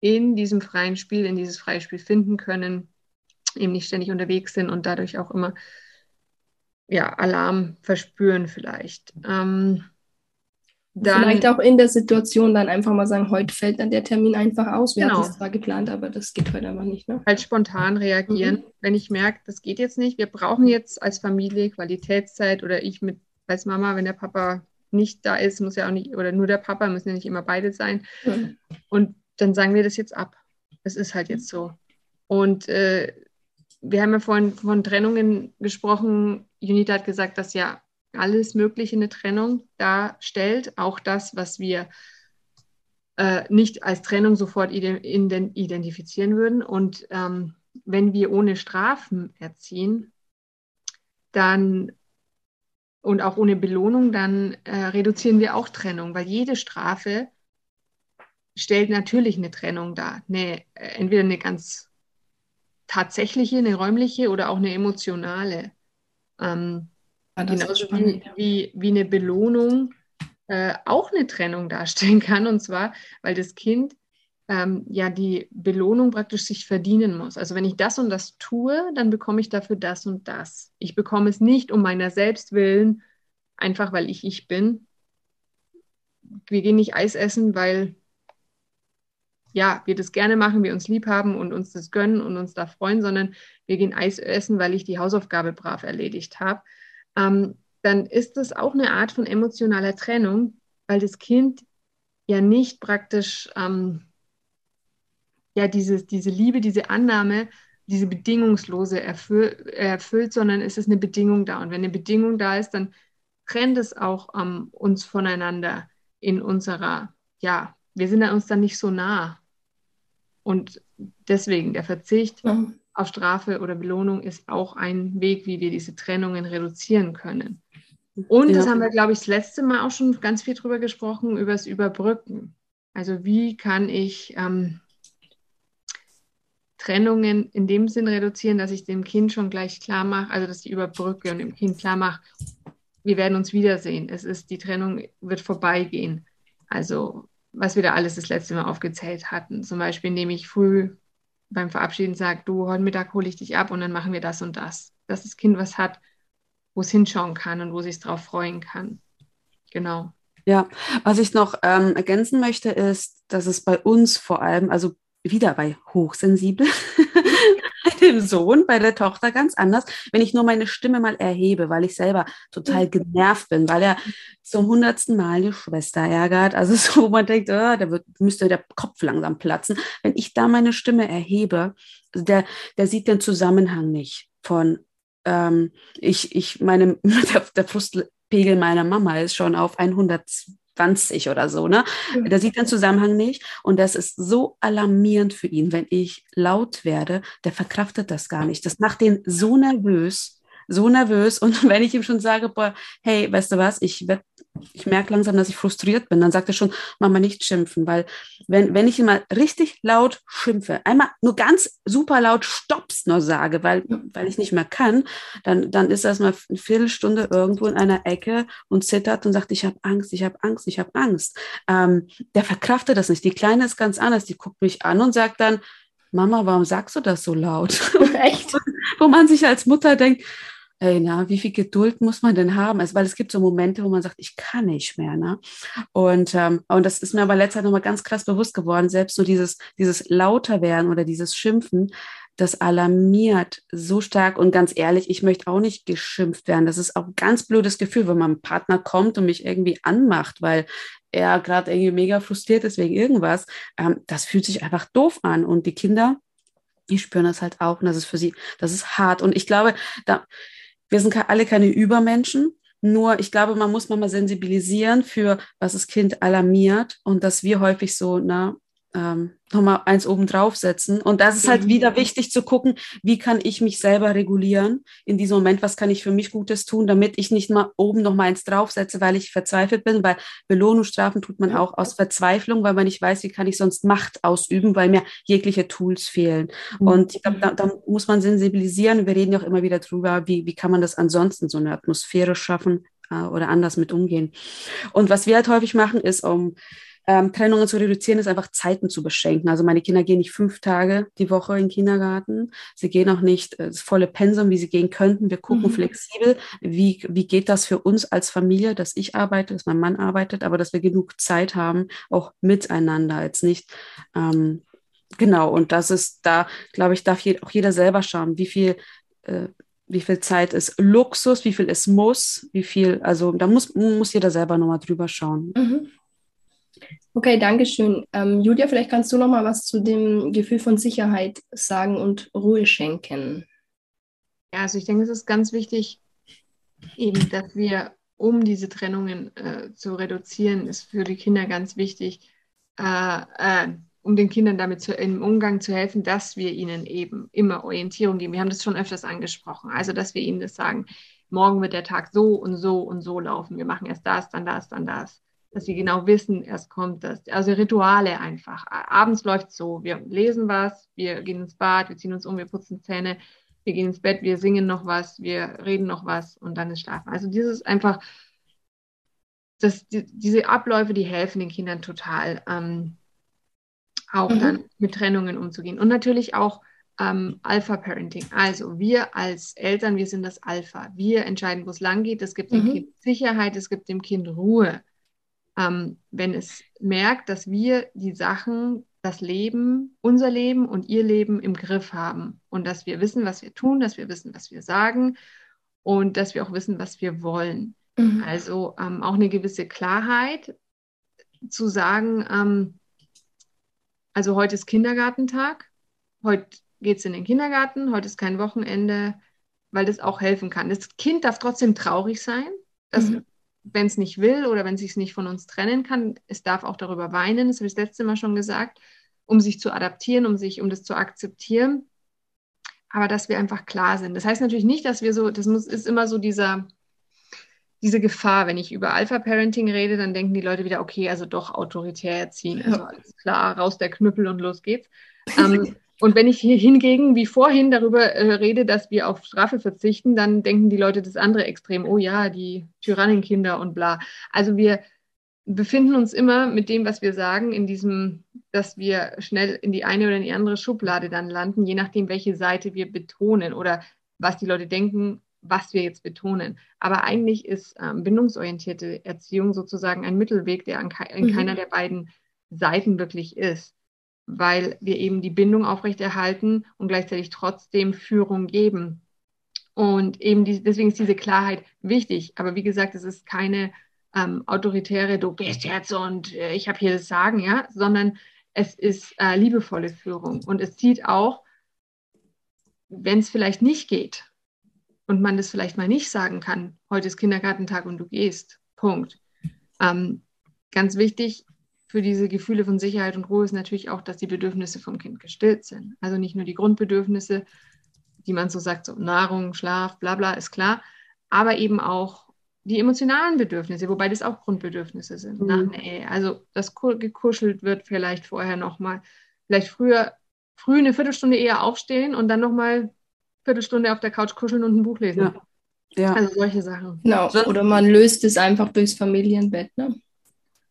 in diesem freien Spiel, in dieses freie Spiel finden können, eben nicht ständig unterwegs sind und dadurch auch immer ja, Alarm verspüren vielleicht. Ähm, dann, vielleicht auch in der Situation dann einfach mal sagen, heute fällt dann der Termin einfach aus. Wir genau. hatten es zwar geplant, aber das geht heute einfach nicht. Ne? Halt spontan reagieren, mhm. wenn ich merke, das geht jetzt nicht. Wir brauchen jetzt als Familie Qualitätszeit oder ich mit als Mama, wenn der Papa nicht da ist, muss ja auch nicht, oder nur der Papa, müssen ja nicht immer beide sein. Mhm. Und dann sagen wir das jetzt ab. Es ist halt jetzt so. Und äh, wir haben ja vorhin von Trennungen gesprochen. Junita hat gesagt, dass ja alles Mögliche eine Trennung darstellt, auch das, was wir äh, nicht als Trennung sofort identifizieren würden. Und ähm, wenn wir ohne Strafen erziehen, dann und auch ohne Belohnung, dann äh, reduzieren wir auch Trennung, weil jede Strafe stellt natürlich eine Trennung dar. Eine, äh, entweder eine ganz tatsächliche, eine räumliche oder auch eine emotionale. Ähm, ja, genauso wie, wie, wie, eine Belohnung äh, auch eine Trennung darstellen kann. Und zwar, weil das Kind ähm, ja die Belohnung praktisch sich verdienen muss. Also wenn ich das und das tue, dann bekomme ich dafür das und das. Ich bekomme es nicht um meiner selbst willen, einfach weil ich ich bin. Wir gehen nicht Eis essen, weil ja, wir das gerne machen, wir uns lieb haben und uns das gönnen und uns da freuen, sondern wir gehen Eis essen, weil ich die Hausaufgabe brav erledigt habe, ähm, dann ist das auch eine Art von emotionaler Trennung, weil das Kind ja nicht praktisch ähm, ja diese, diese Liebe, diese Annahme, diese bedingungslose erfüll, erfüllt, sondern es ist eine Bedingung da. Und wenn eine Bedingung da ist, dann trennt es auch ähm, uns voneinander in unserer, ja, wir sind uns dann nicht so nah. Und deswegen der Verzicht ja. auf Strafe oder Belohnung ist auch ein Weg, wie wir diese Trennungen reduzieren können. Und ja. das haben wir, glaube ich, das letzte Mal auch schon ganz viel drüber gesprochen, über das Überbrücken. Also wie kann ich ähm, Trennungen in dem Sinn reduzieren, dass ich dem Kind schon gleich klar mache, also dass ich überbrücke und dem Kind klar mache, wir werden uns wiedersehen. Es ist, die Trennung wird vorbeigehen. Also was wir da alles das letzte Mal aufgezählt hatten. Zum Beispiel, indem ich früh beim Verabschieden sage, du, heute Mittag hole ich dich ab und dann machen wir das und das. Dass das Kind was hat, wo es hinschauen kann und wo sich drauf freuen kann. Genau. Ja, was ich noch ähm, ergänzen möchte, ist, dass es bei uns vor allem, also wieder bei hochsensibel, bei dem Sohn, bei der Tochter ganz anders, wenn ich nur meine Stimme mal erhebe, weil ich selber total genervt bin, weil er zum hundertsten Mal die Schwester ärgert. Also so, wo man denkt, oh, da wird, müsste der Kopf langsam platzen. Wenn ich da meine Stimme erhebe, also der, der sieht den Zusammenhang nicht von ähm, ich, ich meine, der, der Frustpegel meiner Mama ist schon auf 120 oder so, ne? Der sieht den Zusammenhang nicht. Und das ist so alarmierend für ihn, wenn ich laut werde, der verkraftet das gar nicht. Das macht ihn so nervös, so nervös. Und wenn ich ihm schon sage, boah, hey, weißt du was, ich werde ich merke langsam, dass ich frustriert bin. Dann sagt er schon, Mama, nicht schimpfen, weil wenn, wenn ich immer richtig laut schimpfe, einmal nur ganz super laut Stops nur sage, weil, weil ich nicht mehr kann, dann, dann ist das mal eine Viertelstunde irgendwo in einer Ecke und zittert und sagt, ich habe Angst, ich habe Angst, ich habe Angst. Ähm, der verkraftet das nicht. Die Kleine ist ganz anders. Die guckt mich an und sagt dann, Mama, warum sagst du das so laut? Echt? Wo man sich als Mutter denkt, ey, na, wie viel Geduld muss man denn haben? Also, weil es gibt so Momente, wo man sagt, ich kann nicht mehr. Ne? Und, ähm, und das ist mir aber letzter nochmal ganz krass bewusst geworden, selbst so dieses, dieses lauter werden oder dieses Schimpfen, das alarmiert so stark. Und ganz ehrlich, ich möchte auch nicht geschimpft werden. Das ist auch ein ganz blödes Gefühl, wenn mein Partner kommt und mich irgendwie anmacht, weil er gerade irgendwie mega frustriert ist wegen irgendwas. Ähm, das fühlt sich einfach doof an. Und die Kinder, die spüren das halt auch. Und das ist für sie, das ist hart. Und ich glaube, da, wir sind alle keine Übermenschen. Nur ich glaube, man muss mal sensibilisieren für, was das Kind alarmiert und dass wir häufig so, na, ähm, nochmal eins oben draufsetzen. Und das ist halt wieder wichtig zu gucken, wie kann ich mich selber regulieren in diesem Moment, was kann ich für mich Gutes tun, damit ich nicht mal oben nochmal eins draufsetze, weil ich verzweifelt bin, weil Belohnungsstrafen tut man auch aus Verzweiflung, weil man nicht weiß, wie kann ich sonst Macht ausüben, weil mir jegliche Tools fehlen. Mhm. Und ich glaube, da, da, muss man sensibilisieren. Wir reden ja auch immer wieder drüber, wie, wie kann man das ansonsten so eine Atmosphäre schaffen äh, oder anders mit umgehen. Und was wir halt häufig machen, ist, um ähm, Trennungen zu reduzieren, ist einfach Zeiten zu beschränken. Also meine Kinder gehen nicht fünf Tage die Woche in den Kindergarten. Sie gehen auch nicht äh, das volle Pensum, wie sie gehen könnten. Wir gucken mhm. flexibel, wie, wie geht das für uns als Familie, dass ich arbeite, dass mein Mann arbeitet, aber dass wir genug Zeit haben, auch miteinander, jetzt nicht. Ähm, genau, und das ist da, glaube ich, darf auch jeder selber schauen, wie viel äh, wie viel Zeit ist Luxus, wie viel es muss, wie viel, also da muss, muss jeder selber nochmal drüber schauen. Mhm. Okay, danke schön. Ähm, Julia, vielleicht kannst du noch mal was zu dem Gefühl von Sicherheit sagen und Ruhe schenken. Ja, also ich denke, es ist ganz wichtig, eben, dass wir, um diese Trennungen äh, zu reduzieren, ist für die Kinder ganz wichtig, äh, äh, um den Kindern damit zu, im Umgang zu helfen, dass wir ihnen eben immer Orientierung geben. Wir haben das schon öfters angesprochen. Also, dass wir ihnen das sagen, morgen wird der Tag so und so und so laufen. Wir machen erst das, dann das, dann das dass sie genau wissen, erst kommt das. Also Rituale einfach. Abends läuft so, wir lesen was, wir gehen ins Bad, wir ziehen uns um, wir putzen Zähne, wir gehen ins Bett, wir singen noch was, wir reden noch was und dann ist Schlafen. Also dieses einfach, das, die, diese Abläufe, die helfen den Kindern total, ähm, auch mhm. dann mit Trennungen umzugehen. Und natürlich auch ähm, Alpha-Parenting. Also wir als Eltern, wir sind das Alpha. Wir entscheiden, wo es lang geht. Es gibt dem mhm. Kind Sicherheit, es gibt dem Kind Ruhe ähm, wenn es merkt, dass wir die Sachen, das Leben, unser Leben und ihr Leben im Griff haben und dass wir wissen, was wir tun, dass wir wissen, was wir sagen und dass wir auch wissen, was wir wollen. Mhm. Also ähm, auch eine gewisse Klarheit zu sagen, ähm, also heute ist Kindergartentag, heute geht es in den Kindergarten, heute ist kein Wochenende, weil das auch helfen kann. Das Kind darf trotzdem traurig sein. Das mhm wenn es nicht will oder wenn es sich nicht von uns trennen kann, es darf auch darüber weinen, das habe ich das letzte Mal schon gesagt, um sich zu adaptieren, um sich, um das zu akzeptieren. Aber dass wir einfach klar sind. Das heißt natürlich nicht, dass wir so, das muss, ist immer so dieser, diese Gefahr, wenn ich über Alpha-Parenting rede, dann denken die Leute wieder, okay, also doch autoritär erziehen, also alles klar, raus der Knüppel und los geht's. ähm, Und wenn ich hier hingegen, wie vorhin, darüber äh, rede, dass wir auf Strafe verzichten, dann denken die Leute das andere Extrem, oh ja, die Tyrannenkinder und bla. Also wir befinden uns immer mit dem, was wir sagen, in diesem, dass wir schnell in die eine oder in die andere Schublade dann landen, je nachdem, welche Seite wir betonen oder was die Leute denken, was wir jetzt betonen. Aber eigentlich ist ähm, bindungsorientierte Erziehung sozusagen ein Mittelweg, der an, ke in mhm. keiner der beiden Seiten wirklich ist, weil wir eben die Bindung aufrechterhalten und gleichzeitig trotzdem Führung geben. Und eben die, deswegen ist diese Klarheit wichtig. Aber wie gesagt, es ist keine ähm, autoritäre, du gehst jetzt und äh, ich habe hier das Sagen, ja, sondern es ist äh, liebevolle Führung. Und es zieht auch, wenn es vielleicht nicht geht und man das vielleicht mal nicht sagen kann, heute ist Kindergartentag und du gehst. Punkt. Ähm, ganz wichtig für diese Gefühle von Sicherheit und Ruhe ist natürlich auch, dass die Bedürfnisse vom Kind gestillt sind. Also nicht nur die Grundbedürfnisse, die man so sagt, so Nahrung, Schlaf, bla bla, ist klar, aber eben auch die emotionalen Bedürfnisse, wobei das auch Grundbedürfnisse sind, mhm. nach Nähe. Also, dass gekuschelt wird vielleicht vorher nochmal. Vielleicht früher, früh eine Viertelstunde eher aufstehen und dann nochmal eine Viertelstunde auf der Couch kuscheln und ein Buch lesen. Ja. ja. Also solche Sachen. Genau. Oder man löst es einfach durchs Familienbett, ne?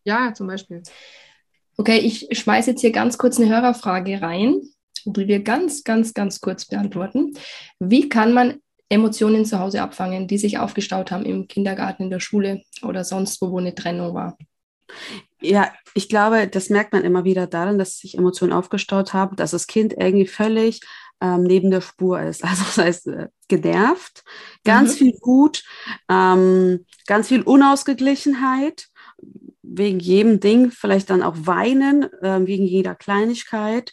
Ja, zum Beispiel. Okay, ich schmeiße jetzt hier ganz kurz eine Hörerfrage rein, die wir ganz, ganz, ganz kurz beantworten. Wie kann man Emotionen zu Hause abfangen, die sich aufgestaut haben im Kindergarten, in der Schule oder sonst wo, wo eine Trennung war. Ja, ich glaube, das merkt man immer wieder daran, dass sich Emotionen aufgestaut haben, dass das Kind irgendwie völlig ähm, neben der Spur ist. Also das heißt, äh, genervt, ganz mhm. viel Wut, ähm, ganz viel Unausgeglichenheit wegen jedem Ding vielleicht dann auch weinen, äh, wegen jeder Kleinigkeit.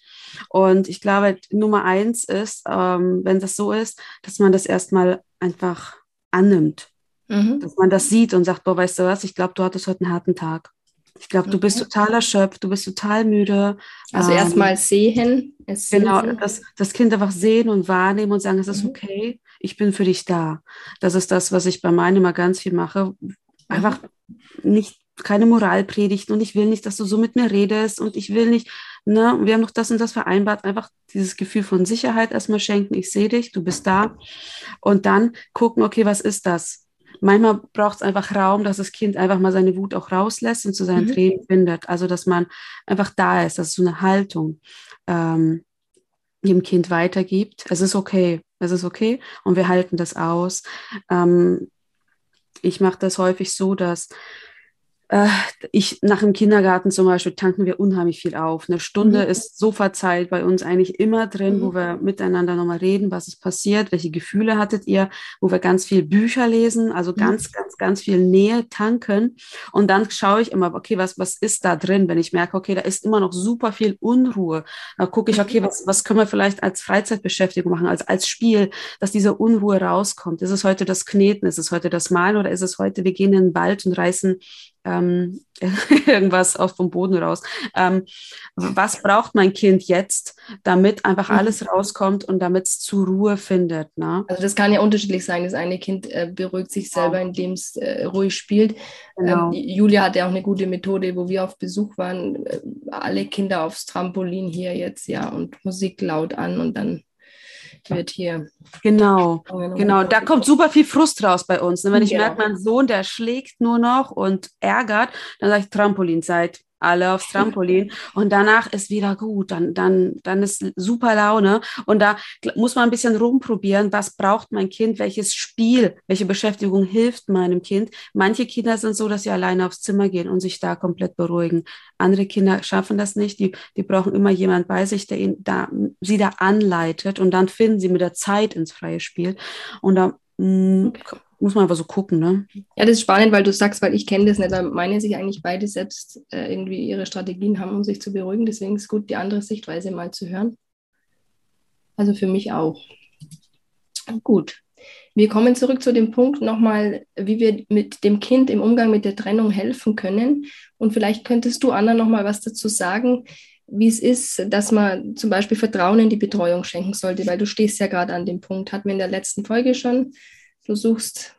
Und ich glaube, Nummer eins ist, ähm, wenn das so ist, dass man das erstmal einfach annimmt. Mhm. Dass man das sieht und sagt, boah, weißt du was, ich glaube, du hattest heute einen harten Tag. Ich glaube, du bist total erschöpft, du bist total müde. Also ähm, erstmal sehen. Genau, das, das Kind einfach sehen und wahrnehmen und sagen, es ist mhm. okay, ich bin für dich da. Das ist das, was ich bei meinen immer ganz viel mache. Einfach nicht keine Moralpredigten und ich will nicht, dass du so mit mir redest und ich will nicht, ne, wir haben doch das und das vereinbart, einfach dieses Gefühl von Sicherheit erstmal schenken, ich sehe dich, du bist da und dann gucken, okay, was ist das? Manchmal braucht es einfach Raum, dass das Kind einfach mal seine Wut auch rauslässt und zu seinen mhm. Tränen findet. Also, dass man einfach da ist, das ist so eine Haltung, ähm, dem Kind weitergibt. Es ist okay, es ist okay und wir halten das aus. Ähm, ich mache das häufig so, dass ich nach dem Kindergarten zum Beispiel tanken wir unheimlich viel auf. Eine Stunde mhm. ist so verzeiht bei uns eigentlich immer drin, mhm. wo wir miteinander nochmal reden, was ist passiert, welche Gefühle hattet ihr, wo wir ganz viel Bücher lesen, also mhm. ganz, ganz, ganz viel Nähe tanken. Und dann schaue ich immer, okay, was, was ist da drin? Wenn ich merke, okay, da ist immer noch super viel Unruhe, da gucke ich, okay, was, was können wir vielleicht als Freizeitbeschäftigung machen, als, als Spiel, dass diese Unruhe rauskommt. Ist es heute das Kneten, ist es heute das Malen oder ist es heute, wir gehen in den Wald und reißen ähm, irgendwas auf vom Boden raus. Ähm, was braucht mein Kind jetzt, damit einfach mhm. alles rauskommt und damit es zur Ruhe findet? Ne? Also das kann ja unterschiedlich sein. Das eine Kind äh, beruhigt sich selber, indem es äh, ruhig spielt. Genau. Ähm, Julia hatte auch eine gute Methode, wo wir auf Besuch waren, äh, alle Kinder aufs Trampolin hier jetzt, ja, und Musik laut an und dann wird hier. Genau, genau. Da kommt super viel Frust raus bei uns. Ne? Wenn ich genau. merke, mein Sohn, der schlägt nur noch und ärgert, dann sage ich Trampolinzeit alle aufs Trampolin und danach ist wieder gut, dann, dann, dann ist super Laune und da muss man ein bisschen rumprobieren, was braucht mein Kind, welches Spiel, welche Beschäftigung hilft meinem Kind. Manche Kinder sind so, dass sie alleine aufs Zimmer gehen und sich da komplett beruhigen. Andere Kinder schaffen das nicht, die, die brauchen immer jemand bei sich, der ihn da, sie da anleitet und dann finden sie mit der Zeit ins freie Spiel und da mm, muss man aber so gucken, ne? Ja, das ist spannend, weil du sagst, weil ich kenne das nicht, da meinen sich eigentlich beide selbst äh, irgendwie ihre Strategien haben, um sich zu beruhigen. Deswegen ist es gut, die andere Sichtweise mal zu hören. Also für mich auch. Gut. Wir kommen zurück zu dem Punkt nochmal, wie wir mit dem Kind im Umgang mit der Trennung helfen können. Und vielleicht könntest du, Anna, nochmal was dazu sagen, wie es ist, dass man zum Beispiel Vertrauen in die Betreuung schenken sollte, weil du stehst ja gerade an dem Punkt, hatten wir in der letzten Folge schon du suchst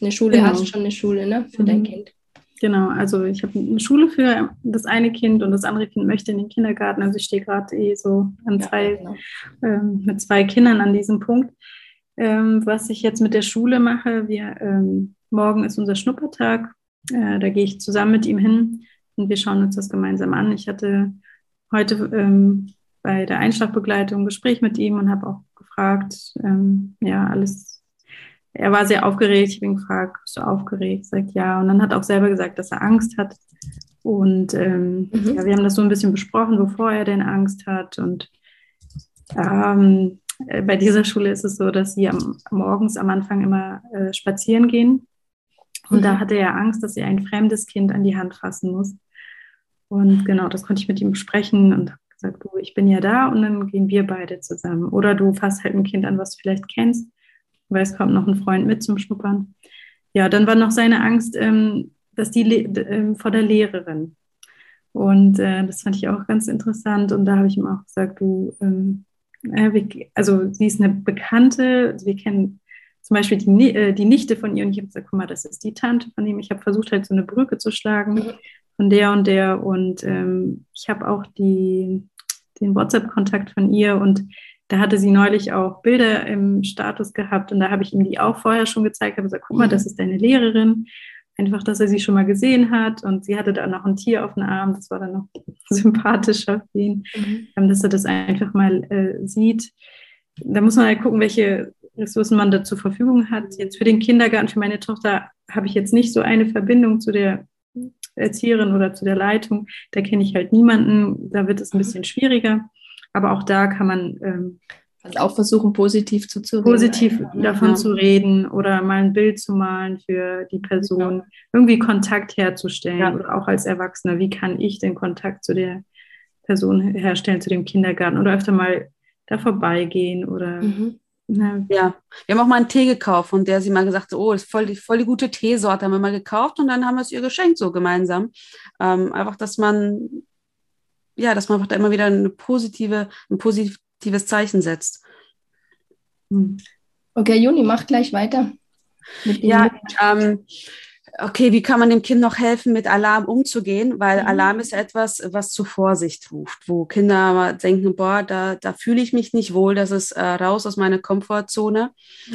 eine Schule, genau. hast schon eine Schule ne, für mhm. dein Kind. Genau, also ich habe eine Schule für das eine Kind und das andere Kind möchte in den Kindergarten. Also ich stehe gerade eh so an zwei, ja, genau. ähm, mit zwei Kindern an diesem Punkt. Ähm, was ich jetzt mit der Schule mache, wir, ähm, morgen ist unser Schnuppertag. Äh, da gehe ich zusammen mit ihm hin und wir schauen uns das gemeinsam an. Ich hatte heute ähm, bei der Einschlagbegleitung ein Gespräch mit ihm und habe auch gefragt, ähm, ja, alles er war sehr aufgeregt. Ich habe ihn gefragt, bist du aufgeregt? Sagt ja. Und dann hat er auch selber gesagt, dass er Angst hat. Und ähm, mhm. ja, wir haben das so ein bisschen besprochen, wovor er denn Angst hat. Und ähm, äh, bei dieser Schule ist es so, dass sie am, morgens am Anfang immer äh, spazieren gehen. Und mhm. da hatte er Angst, dass er ein fremdes Kind an die Hand fassen muss. Und genau, das konnte ich mit ihm besprechen und habe gesagt, du, ich bin ja da und dann gehen wir beide zusammen. Oder du fasst halt ein Kind an, was du vielleicht kennst, weil es kommt noch ein Freund mit zum Schnuppern. Ja, dann war noch seine Angst, ähm, dass die äh, vor der Lehrerin. Und äh, das fand ich auch ganz interessant. Und da habe ich ihm auch gesagt, du, ähm, äh, also sie ist eine Bekannte, wir kennen zum Beispiel die, äh, die Nichte von ihr und ich habe gesagt, guck mal, das ist die Tante von ihm. Ich habe versucht halt so eine Brücke zu schlagen von der und der und ähm, ich habe auch die, den WhatsApp-Kontakt von ihr und da hatte sie neulich auch Bilder im Status gehabt und da habe ich ihm die auch vorher schon gezeigt, habe gesagt, guck mal, das ist deine Lehrerin. Einfach, dass er sie schon mal gesehen hat und sie hatte da noch ein Tier auf dem Arm, das war dann noch sympathischer für ihn, mhm. Ähm, dass er das einfach mal äh, sieht. Da muss man halt gucken, welche Ressourcen man da zur Verfügung hat. Jetzt für den Kindergarten, für meine Tochter habe ich jetzt nicht so eine Verbindung zu der Erzieherin oder zu der Leitung. Da kenne ich halt niemanden, da wird es ein bisschen schwieriger. Aber auch da kann man ähm, also auch versuchen, positiv zu, zu positiv reden. davon ja. zu reden oder mal ein Bild zu malen für die Person, ja. irgendwie Kontakt herzustellen ja. oder auch als Erwachsener, wie kann ich den Kontakt zu der Person herstellen, zu dem Kindergarten oder öfter mal da vorbeigehen oder mhm. Ja. ja, wir haben auch mal einen Tee gekauft und der sie mal gesagt, oh, das ist voll die, voll die gute Teesorte, haben wir mal gekauft und dann haben wir es ihr geschenkt, so gemeinsam. Ähm, einfach, dass man ja, dass man einfach da immer wieder eine positive, ein positives Zeichen setzt. Hm. Okay, Juni, mach gleich weiter. ja, ähm, okay, wie kann man dem Kind noch helfen, mit Alarm umzugehen? Weil mhm. Alarm ist etwas, was zu Vorsicht ruft, wo Kinder denken, boah, da, da fühle ich mich nicht wohl, das ist äh, raus aus meiner Komfortzone.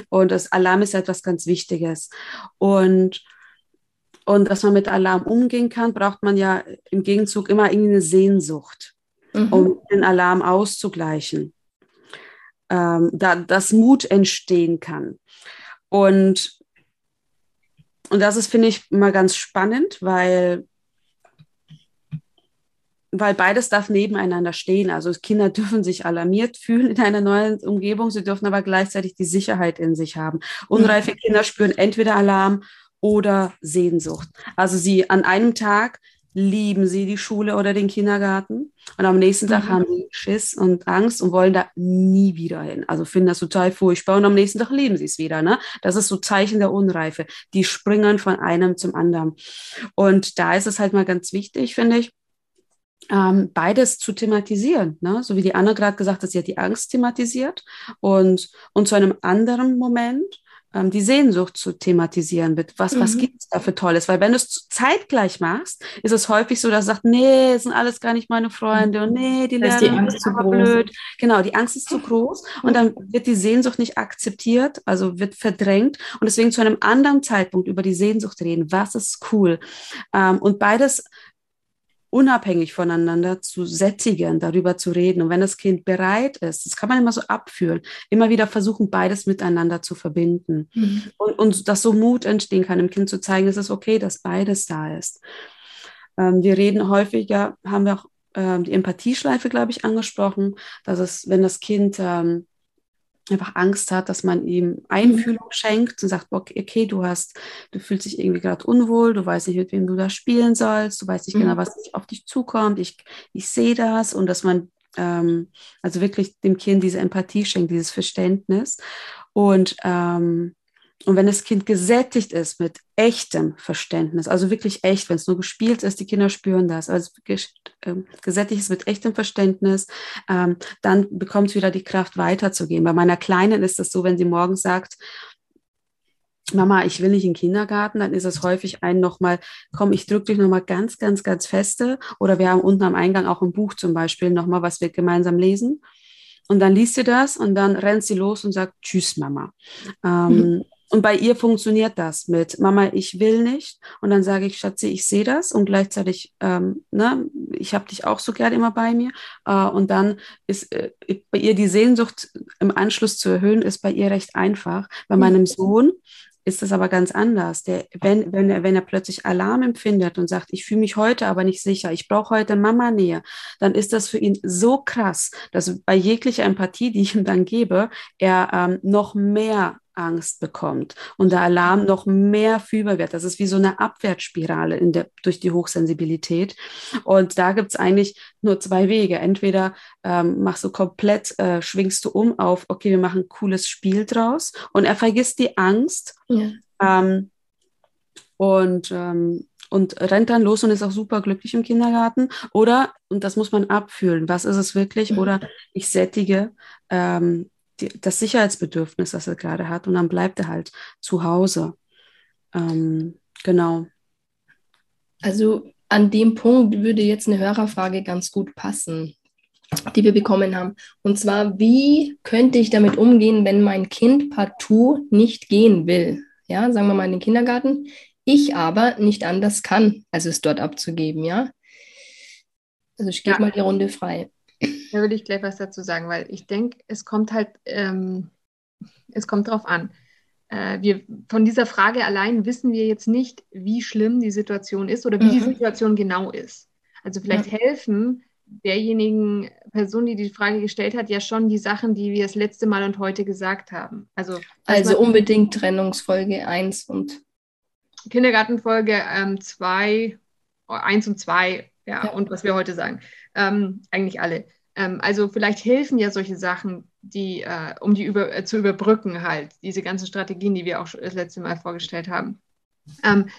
Und das Alarm ist etwas ganz Wichtiges. Und und dass man mit Alarm umgehen kann, braucht man ja im Gegenzug immer irgendwie eine Sehnsucht, mhm. um den Alarm auszugleichen. Ähm, da, dass Mut entstehen kann. Und, und das ist, finde ich, mal ganz spannend, weil weil beides darf nebeneinander stehen. Also Kinder dürfen sich alarmiert fühlen in einer neuen Umgebung, sie dürfen aber gleichzeitig die Sicherheit in sich haben. Unreife Kinder spüren entweder Alarm oder Sehnsucht. Also sie an einem Tag lieben sie die Schule oder den Kindergarten und am nächsten Tag mhm. haben sie Schiss und Angst und wollen da nie wieder hin. Also finden das total furchtbar und am nächsten Tag lieben sie es wieder. Ne? Das ist so Zeichen der Unreife. Die springen von einem zum anderen. Und da ist es halt mal ganz wichtig, finde ich, ähm, beides zu thematisieren. Ne? So wie die Anna gerade gesagt hat, sie hat die Angst thematisiert und, und zu einem anderen Moment ähm, die Sehnsucht zu thematisieren wird. Was, mhm. was gibt es da für Tolles? Weil wenn du es zeitgleich machst, ist es häufig so, dass sagt, nee, das sind alles gar nicht meine Freunde und nee, die lernen die Angst ist zu groß. blöd. Genau, die Angst ist zu groß und dann wird die Sehnsucht nicht akzeptiert, also wird verdrängt und deswegen zu einem anderen Zeitpunkt über die Sehnsucht reden. Was ist cool? Ähm, und beides unabhängig voneinander zu sättigen, darüber zu reden. Und wenn das Kind bereit ist, das kann man immer so abführen, immer wieder versuchen, beides miteinander zu verbinden. Mhm. Und, und dass so Mut entstehen kann, dem Kind zu zeigen, es ist okay, dass beides da ist. Ähm, wir reden häufiger, haben wir auch ähm, die Empathieschleife, glaube ich, angesprochen, dass es, wenn das Kind ähm, einfach Angst hat, dass man ihm Einfühlung schenkt und sagt, okay, du hast, du fühlst dich irgendwie gerade unwohl, du weißt nicht, mit wem du da spielen sollst, du weißt nicht genau, mhm. genau, was auf dich zukommt, ich, ich sehe das und dass man ähm, also wirklich dem Kind diese Empathie schenkt, dieses Verständnis und ähm, und wenn das Kind gesättigt ist mit echtem Verständnis, also wirklich echt, wenn es nur gespielt ist, die Kinder spüren das, also ähm, gesättigt ist mit echtem Verständnis, ähm, dann bekommt es wieder die Kraft weiterzugehen. Bei meiner Kleinen ist es so, wenn sie morgens sagt, Mama, ich will nicht in den Kindergarten, dann ist es häufig ein nochmal, komm, ich drücke dich nochmal ganz, ganz, ganz feste. Oder wir haben unten am Eingang auch ein Buch zum Beispiel nochmal, was wir gemeinsam lesen. Und dann liest sie das und dann rennt sie los und sagt, tschüss, Mama. Ähm, mhm. Und bei ihr funktioniert das mit Mama, ich will nicht. Und dann sage ich, Schatzi, ich sehe das und gleichzeitig, ähm, ne, ich habe dich auch so gern immer bei mir. Äh, und dann ist äh, bei ihr die Sehnsucht im Anschluss zu erhöhen, ist bei ihr recht einfach. Bei meinem Sohn ist das aber ganz anders. Der, wenn, wenn, er, wenn er plötzlich Alarm empfindet und sagt, ich fühle mich heute aber nicht sicher, ich brauche heute Mama näher, dann ist das für ihn so krass, dass bei jeglicher Empathie, die ich ihm dann gebe, er ähm, noch mehr Angst bekommt und der Alarm noch mehr fühlbar wird. Das ist wie so eine Abwärtsspirale in der, durch die Hochsensibilität. Und da gibt es eigentlich nur zwei Wege. Entweder ähm, machst du komplett, äh, schwingst du um auf, okay, wir machen ein cooles Spiel draus und er vergisst die Angst ja. ähm, und, ähm, und rennt dann los und ist auch super glücklich im Kindergarten. Oder, und das muss man abfühlen, was ist es wirklich? Mhm. Oder ich sättige ähm, die, das Sicherheitsbedürfnis, das er gerade hat, und dann bleibt er halt zu Hause. Ähm, genau. Also an dem Punkt würde jetzt eine Hörerfrage ganz gut passen, die wir bekommen haben. Und zwar, wie könnte ich damit umgehen, wenn mein Kind partout nicht gehen will? Ja, sagen wir mal in den Kindergarten. Ich aber nicht anders kann, als es dort abzugeben, ja? Also ich gebe ja. mal die Runde frei. Da will ich gleich was dazu sagen, weil ich denke, es kommt halt, ähm, es kommt drauf an. Äh, wir, von dieser Frage allein wissen wir jetzt nicht, wie schlimm die Situation ist oder wie mhm. die Situation genau ist. Also vielleicht ja. helfen derjenigen Person, die die Frage gestellt hat, ja schon die Sachen, die wir das letzte Mal und heute gesagt haben. Also, also unbedingt Trennungsfolge 1 und Kindergartenfolge 2, ähm, 1 und 2, ja, ja, und was wir heute sagen. Ähm, eigentlich alle. Ähm, also vielleicht helfen ja solche Sachen, die, äh, um die über, äh, zu überbrücken halt, diese ganzen Strategien, die wir auch das letzte Mal vorgestellt haben. Ähm,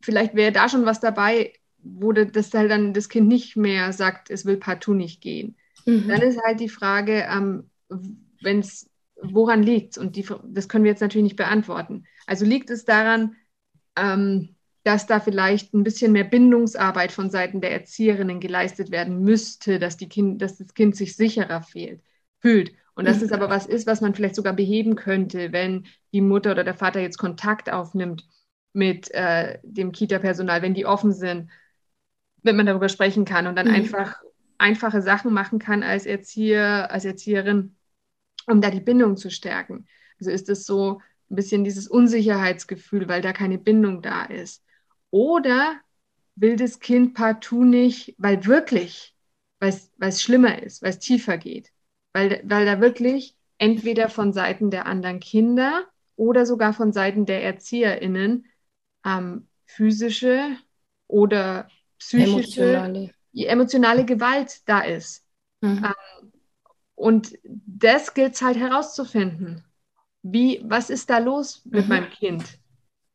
vielleicht wäre da schon was dabei, wo das halt dann das Kind nicht mehr sagt, es will partout nicht gehen. Mhm. Dann ist halt die Frage, ähm, wenn es, woran liegt Und die, das können wir jetzt natürlich nicht beantworten. Also liegt es daran, ähm, dass da vielleicht ein bisschen mehr Bindungsarbeit von Seiten der Erzieherinnen geleistet werden müsste, dass, die kind, dass das Kind sich sicherer fehlt, fühlt. Und dass es aber was ist, was man vielleicht sogar beheben könnte, wenn die Mutter oder der Vater jetzt Kontakt aufnimmt mit äh, dem Kita-Personal, wenn die offen sind, wenn man darüber sprechen kann und dann mhm. einfach einfache Sachen machen kann als Erzieher, als Erzieherin, um da die Bindung zu stärken. Also ist es so ein bisschen dieses Unsicherheitsgefühl, weil da keine Bindung da ist. Oder will das Kind partout nicht, weil wirklich, weil es schlimmer ist, weil es tiefer geht, weil, weil da wirklich entweder von Seiten der anderen Kinder oder sogar von Seiten der ErzieherInnen ähm, physische oder psychische, emotionale, emotionale Gewalt da ist. Mhm. Ähm, und das gilt es halt herauszufinden. Wie, was ist da los mit mhm. meinem Kind?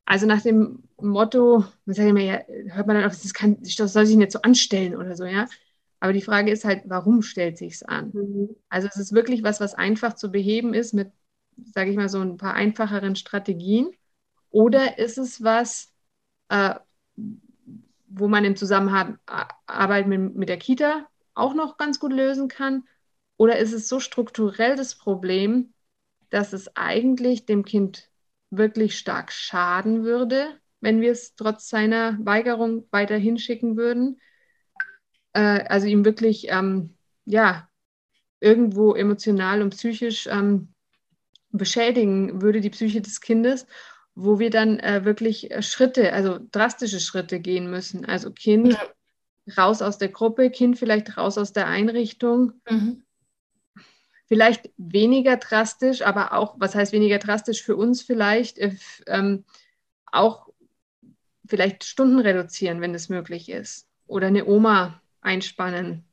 Also nach dem Motto, man sagt immer, ja, hört man dann auf, das, kann, das soll sich nicht so anstellen oder so, ja. Aber die Frage ist halt, warum stellt sich es an? Mhm. Also es ist wirklich was, was einfach zu beheben ist mit, sage ich mal, so ein paar einfacheren Strategien. Oder ist es was, äh, wo man im Zusammenarbeit mit, mit der Kita auch noch ganz gut lösen kann? Oder ist es so strukturell das Problem, dass es eigentlich dem Kind wirklich stark schaden würde, wenn wir es trotz seiner Weigerung weiterhin schicken würden. Äh, also ihm wirklich, ähm, ja, irgendwo emotional und psychisch ähm, beschädigen würde, die Psyche des Kindes, wo wir dann äh, wirklich Schritte, also drastische Schritte gehen müssen. Also Kind ja. raus aus der Gruppe, Kind vielleicht raus aus der Einrichtung. Mhm vielleicht weniger drastisch, aber auch, was heißt weniger drastisch für uns vielleicht, äh, ähm, auch vielleicht Stunden reduzieren, wenn es möglich ist. Oder eine Oma einspannen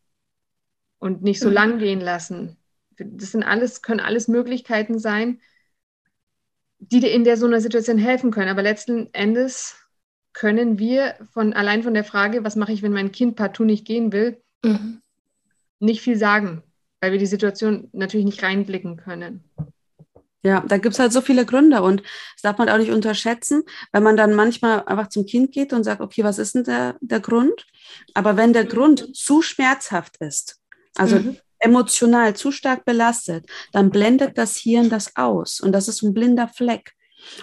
und nicht so mhm. lang gehen lassen. Das sind alles, können alles Möglichkeiten sein, die dir in der so einer Situation helfen können. Aber letzten Endes können wir von allein von der Frage, was mache ich, wenn mein Kind partout nicht gehen will, mhm. nicht viel sagen weil wir die Situation natürlich nicht reinblicken können. Ja, da gibt es halt so viele Gründe und das darf man auch nicht unterschätzen, wenn man dann manchmal einfach zum Kind geht und sagt, okay, was ist denn der, der Grund? Aber wenn der Grund zu schmerzhaft ist, also mhm. emotional zu stark belastet, dann blendet das Hirn das aus und das ist ein blinder Fleck.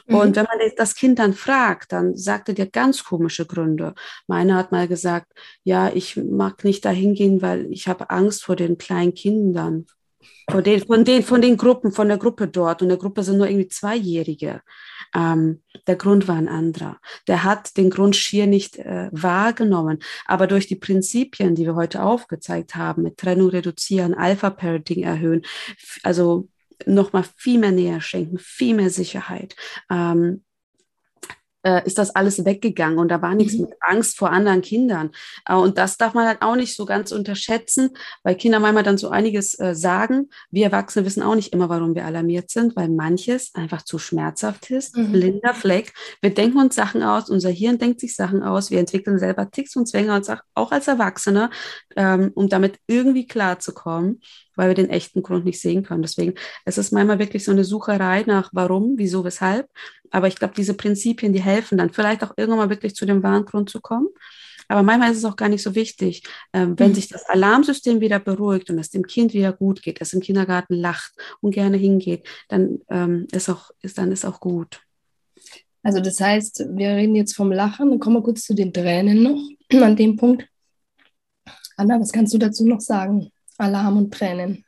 Mhm. Und wenn man das Kind dann fragt, dann sagt er dir ganz komische Gründe. Meine hat mal gesagt, ja, ich mag nicht dahin gehen, weil ich habe Angst vor den kleinen Kindern. Von den, von, den, von den Gruppen, von der Gruppe dort. Und der Gruppe sind nur irgendwie Zweijährige. Ähm, der Grund war ein anderer. Der hat den Grund schier nicht äh, wahrgenommen. Aber durch die Prinzipien, die wir heute aufgezeigt haben, mit Trennung reduzieren, Alpha-Parenting erhöhen, also nochmal viel mehr Nähe schenken, viel mehr Sicherheit. Ähm, äh, ist das alles weggegangen und da war nichts mhm. mit Angst vor anderen Kindern. Äh, und das darf man halt auch nicht so ganz unterschätzen, weil Kinder manchmal dann so einiges äh, sagen. Wir Erwachsene wissen auch nicht immer, warum wir alarmiert sind, weil manches einfach zu schmerzhaft ist. Mhm. Blinder Fleck. Wir denken uns Sachen aus, unser Hirn denkt sich Sachen aus, wir entwickeln selber Ticks und Zwänge und auch als Erwachsene, ähm, um damit irgendwie klarzukommen weil wir den echten Grund nicht sehen können. Deswegen es ist manchmal wirklich so eine Sucherei nach warum, wieso, weshalb. Aber ich glaube, diese Prinzipien, die helfen dann vielleicht auch irgendwann mal wirklich zu dem wahren Grund zu kommen. Aber manchmal ist es auch gar nicht so wichtig, ähm, wenn mhm. sich das Alarmsystem wieder beruhigt und es dem Kind wieder gut geht, es im Kindergarten lacht und gerne hingeht, dann ähm, ist auch ist dann ist auch gut. Also das heißt, wir reden jetzt vom Lachen, dann kommen wir kurz zu den Tränen noch an dem Punkt. Anna, was kannst du dazu noch sagen? Alarm und Tränen.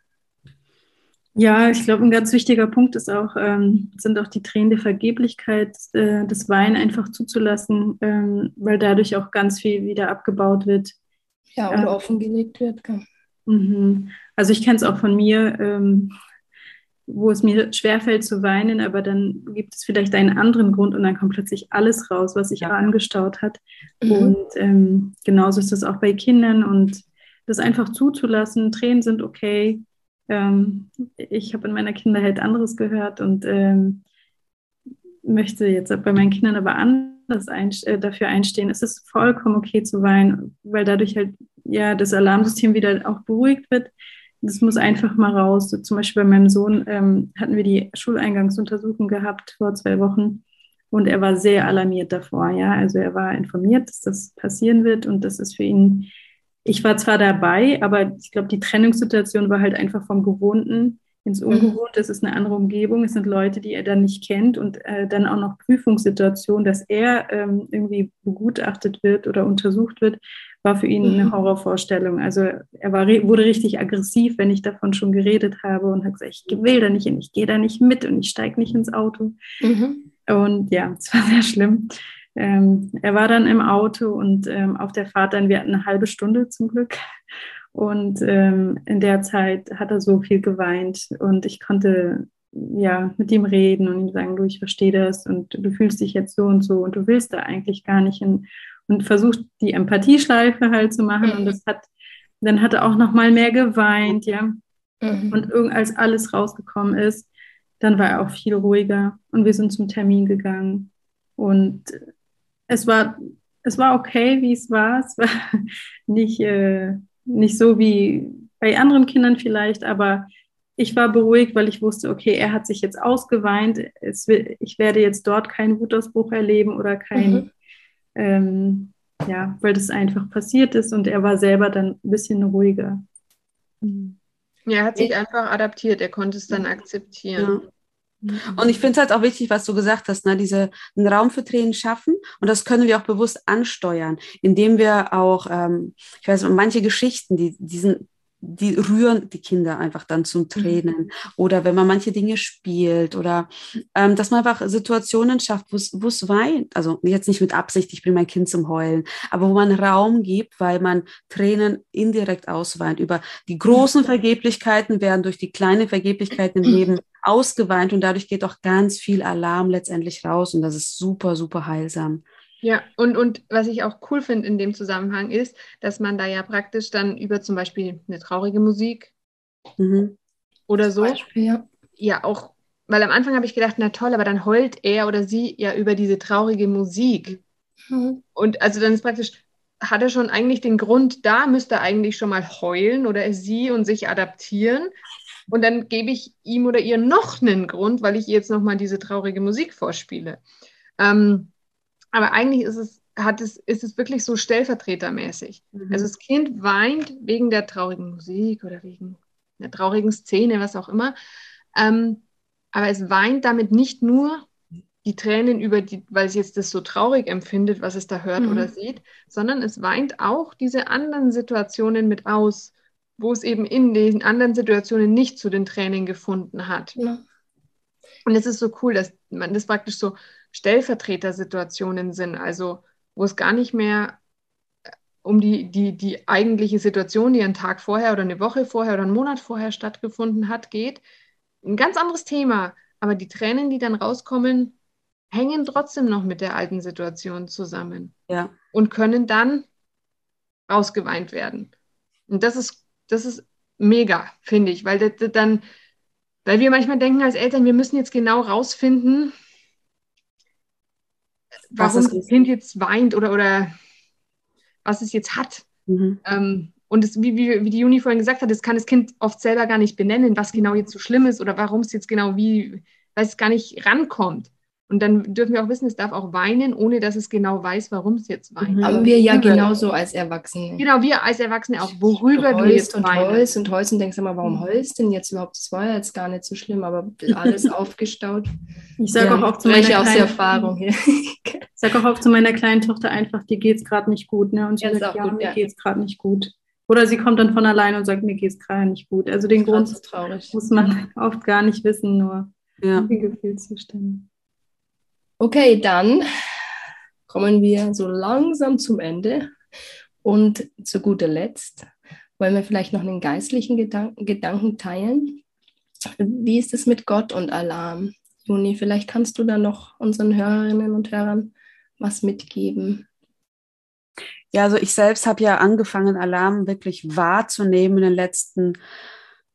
Ja, ich glaube, ein ganz wichtiger Punkt ist auch, ähm, sind auch die Tränen der Vergeblichkeit, äh, das Weinen einfach zuzulassen, ähm, weil dadurch auch ganz viel wieder abgebaut wird. Ja, und äh, offengelegt wird. Mhm. Also ich kenne es auch von mir, ähm, wo es mir schwerfällt zu weinen, aber dann gibt es vielleicht einen anderen Grund und dann kommt plötzlich alles raus, was sich ja. angestaut hat. Mhm. Und ähm, genauso ist es auch bei Kindern und das einfach zuzulassen. Tränen sind okay. Ähm, ich habe in meiner Kindheit anderes gehört und ähm, möchte jetzt bei meinen Kindern aber anders ein, äh, dafür einstehen. Es ist vollkommen okay zu weinen, weil dadurch halt ja das Alarmsystem wieder auch beruhigt wird. Das muss einfach mal raus. So, zum Beispiel bei meinem Sohn ähm, hatten wir die Schuleingangsuntersuchung gehabt vor zwei Wochen und er war sehr alarmiert davor. Ja, also er war informiert, dass das passieren wird und das ist für ihn ich war zwar dabei, aber ich glaube, die Trennungssituation war halt einfach vom Gewohnten ins mhm. Ungewohnte. Es ist eine andere Umgebung, es sind Leute, die er dann nicht kennt und äh, dann auch noch Prüfungssituation, dass er ähm, irgendwie begutachtet wird oder untersucht wird, war für ihn eine mhm. Horrorvorstellung. Also er war, wurde richtig aggressiv, wenn ich davon schon geredet habe und hat gesagt, ich will da nicht hin, ich gehe da nicht mit und ich steige nicht ins Auto. Mhm. Und ja, es war sehr schlimm. Ähm, er war dann im Auto und ähm, auf der Fahrt dann, wir hatten eine halbe Stunde zum Glück. Und ähm, in der Zeit hat er so viel geweint und ich konnte ja mit ihm reden und ihm sagen, du, ich verstehe das und du fühlst dich jetzt so und so und du willst da eigentlich gar nicht hin und versucht die Empathieschleife halt zu machen und das hat, dann hat er auch noch mal mehr geweint, ja. Mhm. Und als alles rausgekommen ist, dann war er auch viel ruhiger und wir sind zum Termin gegangen und es war, es war okay, wie es war. Es war nicht, äh, nicht so wie bei anderen Kindern vielleicht, aber ich war beruhigt, weil ich wusste, okay, er hat sich jetzt ausgeweint. Es, ich werde jetzt dort keinen Wutausbruch erleben oder kein, mhm. ähm, ja, weil das einfach passiert ist und er war selber dann ein bisschen ruhiger. Ja, er hat sich einfach adaptiert, er konnte es dann akzeptieren. Ja. Mhm. Und ich finde es halt auch wichtig, was du gesagt hast, ne? diese einen Raum für Tränen schaffen. Und das können wir auch bewusst ansteuern, indem wir auch, ähm, ich weiß, manche Geschichten, die, die sind die rühren die Kinder einfach dann zum mhm. Tränen. Oder wenn man manche Dinge spielt oder ähm, dass man einfach Situationen schafft, wo es weint. Also jetzt nicht mit Absicht, ich bringe mein Kind zum Heulen, aber wo man Raum gibt, weil man Tränen indirekt ausweint. Über die großen Vergeblichkeiten werden durch die kleinen Vergeblichkeiten im Leben ausgeweint und dadurch geht auch ganz viel Alarm letztendlich raus und das ist super, super heilsam. Ja, und, und was ich auch cool finde in dem Zusammenhang ist, dass man da ja praktisch dann über zum Beispiel eine traurige Musik mhm. oder so, Beispiel, ja. ja auch, weil am Anfang habe ich gedacht, na toll, aber dann heult er oder sie ja über diese traurige Musik. Mhm. Und also dann ist praktisch, hat er schon eigentlich den Grund, da müsste er eigentlich schon mal heulen oder sie und sich adaptieren. Und dann gebe ich ihm oder ihr noch einen Grund, weil ich jetzt nochmal diese traurige Musik vorspiele. Ähm, aber eigentlich ist es, hat es, ist es wirklich so stellvertretermäßig. Mhm. Also das Kind weint wegen der traurigen Musik oder wegen einer traurigen Szene, was auch immer. Ähm, aber es weint damit nicht nur die Tränen über die, weil es jetzt das so traurig empfindet, was es da hört Mhm. oder sieht, sondern es weint auch diese anderen Situationen mit aus, wo es eben in den anderen Situationen nicht zu den Tränen gefunden hat. Ja. Und es ist so cool, dass man das praktisch so Stellvertretersituationen sind, also wo es gar nicht mehr äh, um die, die, die eigentliche Situation, die einen Tag vorher oder eine Woche vorher oder einen Monat vorher stattgefunden hat, geht. Ein ganz anderes Thema, aber die Tränen, die dann rauskommen, hängen trotzdem noch mit der alten Situation zusammen Ja. und können dann rausgeweint werden. Und das ist, das ist mega, finde ich, weil das, das dann, weil wir manchmal denken als Eltern, wir müssen jetzt genau rausfinden, Was warum das. Kind jetzt weint oder, oder was es jetzt hat. Mhm. Ähm, und es, wie, wie, wie die Juni vorhin gesagt hat, das kann das Kind oft selber gar nicht benennen, was genau jetzt so schlimm ist oder warum es jetzt genau wie, weil es gar nicht rankommt. Und dann dürfen wir auch wissen, es darf auch weinen, ohne dass es genau weiß, warum es jetzt weint. Mhm. Haben wir ja Worüber- genauso als Erwachsene. Genau, wir als Erwachsene auch, worüber du jetzt und weinen. heulst und heulst und denkst immer, warum heulst denn jetzt überhaupt? Das war ja jetzt gar nicht so schlimm, aber alles aufgestaut. Ich sage Ja, auch oft zu meiner spreche aus der kleinen, Erfahrung hier. Ich sage auch oft zu meiner kleinen Tochter einfach, dir geht's gerade nicht gut, ne? Und sie Ja, sagt, auch ja, gut, mir ja. geht's gerade nicht gut. Oder sie kommt dann von allein und sagt, mir geht's gerade nicht gut. Also den Grund Grund ist traurig. muss man oft gar nicht wissen, nur Ja. die Gefühlszustände. Okay, dann kommen wir so langsam zum Ende. Und zu guter Letzt wollen wir vielleicht noch einen geistlichen Gedanken, Gedanken teilen. Wie ist es mit Gott und Alarm? Juni, vielleicht kannst du da noch unseren Hörerinnen und Hörern was mitgeben. Ja, also ich selbst habe ja angefangen, Alarm wirklich wahrzunehmen in den letzten äh,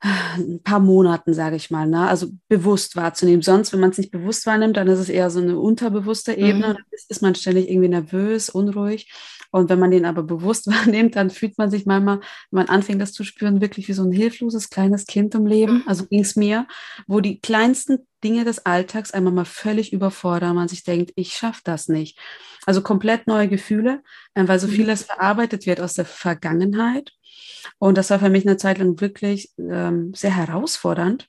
ein paar Monaten, sage ich mal. Ne? Also bewusst wahrzunehmen. Sonst, wenn man es nicht bewusst wahrnimmt, dann ist es eher so eine unterbewusste Ebene. Mhm. Dann ist, man ständig irgendwie nervös, unruhig. Und wenn man den aber bewusst wahrnimmt, dann fühlt man sich manchmal, wenn man anfängt, das zu spüren, wirklich wie so ein hilfloses kleines Kind im Leben. Also ging es mir, wo die kleinsten Dinge des Alltags einmal mal völlig überfordern, man sich denkt, ich schaffe das nicht. Also komplett neue Gefühle, äh, weil so Mhm. vieles verarbeitet wird aus der Vergangenheit. Und das war für mich eine Zeit lang wirklich ähm, sehr herausfordernd.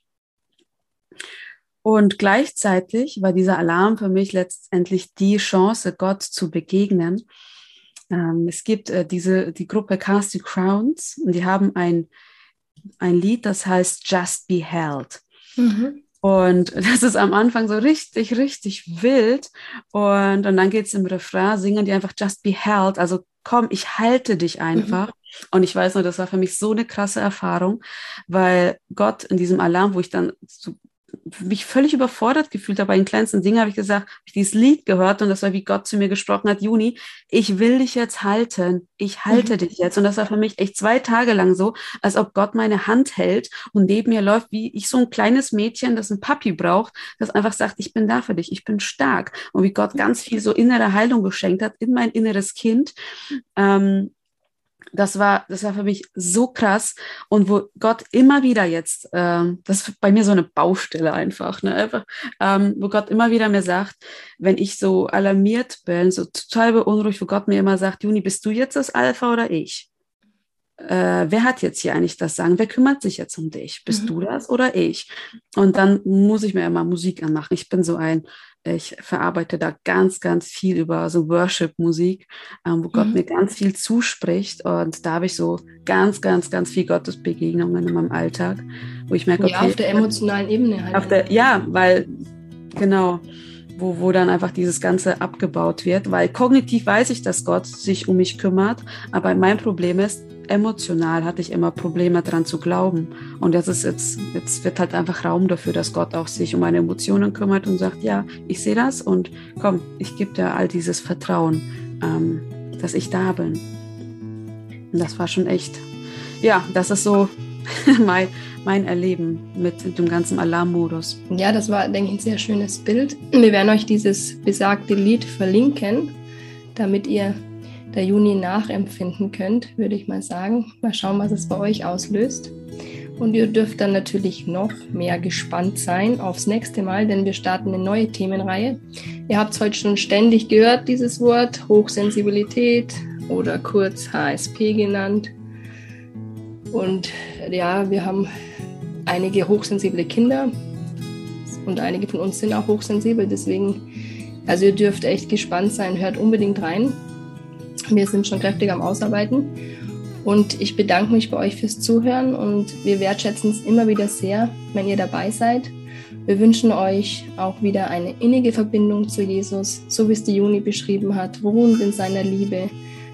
Und gleichzeitig war dieser Alarm für mich letztendlich die Chance, Gott zu begegnen. Ähm, es gibt äh, diese, die Gruppe Cast the Crowns und die haben ein, ein Lied, das heißt Just Be Held. Mhm. Und das ist am Anfang so richtig, richtig wild. Und, und dann geht es im Refrain, singen die einfach Just be held. Also komm, ich halte dich einfach. Und ich weiß nur, das war für mich so eine krasse Erfahrung, weil Gott in diesem Alarm, wo ich dann so mich völlig überfordert gefühlt habe, bei den kleinsten Dingen habe ich gesagt, habe ich dieses Lied gehört und das war wie Gott zu mir gesprochen hat, Juni, ich will dich jetzt halten, ich halte Mhm. dich jetzt. Und das war für mich echt zwei Tage lang so, als ob Gott meine Hand hält und neben mir läuft, wie ich so ein kleines Mädchen, das ein Papi braucht, das einfach sagt, ich bin da für dich, ich bin stark. Und wie Gott ganz viel so innere Heilung geschenkt hat in mein inneres Kind. Ähm, das war, das war für mich so krass und wo Gott immer wieder jetzt, ähm, das ist bei mir so eine Baustelle einfach, ne, einfach, ähm, wo Gott immer wieder mir sagt, wenn ich so alarmiert bin, so total beunruhigt, wo Gott mir immer sagt, Juni, bist du jetzt das Alpha oder ich? Äh, wer hat jetzt hier eigentlich das Sagen? Wer kümmert sich jetzt um dich? Bist Mhm. du das oder ich? Und dann muss ich mir immer Musik anmachen. Ich bin so ein, ich verarbeite da ganz, ganz viel über so Worship-Musik, ähm, wo Gott Mhm. mir ganz viel zuspricht. Und da habe ich so ganz, ganz, ganz viel Gottesbegegnungen in meinem Alltag, wo ich merke, Ja, auf der emotionalen Ebene halt. auf der, ja, weil, genau, wo, wo dann einfach dieses Ganze abgebaut wird, weil kognitiv weiß ich, dass Gott sich um mich kümmert, aber mein Problem ist, emotional hatte ich immer Probleme dran zu glauben. Und jetzt ist jetzt, jetzt wird halt einfach Raum dafür, dass Gott auch sich um meine Emotionen kümmert und sagt, ja, ich sehe das und komm, ich gebe dir all dieses Vertrauen, ähm, dass ich da bin. Und das war schon echt, ja, das ist so mein, mein Erleben mit dem ganzen Alarmmodus. Ja, das war, denke ich, ein sehr schönes Bild. Wir werden euch dieses besagte Lied verlinken, damit ihr der Juni nachempfinden könnt, würde ich mal sagen. Mal schauen, was es bei euch auslöst. Und ihr dürft dann natürlich noch mehr gespannt sein aufs nächste Mal, denn wir starten eine neue Themenreihe. Ihr habt es heute schon ständig gehört, dieses Wort Hochsensibilität oder kurz HSP genannt. Und ja, wir haben einige hochsensible Kinder und einige von uns sind auch hochsensibel. Deswegen, also ihr dürft echt gespannt sein. Hört unbedingt rein. Wir sind schon kräftig am Ausarbeiten. Und ich bedanke mich bei euch fürs Zuhören und wir wertschätzen es immer wieder sehr, wenn ihr dabei seid. Wir wünschen euch auch wieder eine innige Verbindung zu Jesus, so wie es die Juni beschrieben hat, ruhend in seiner Liebe,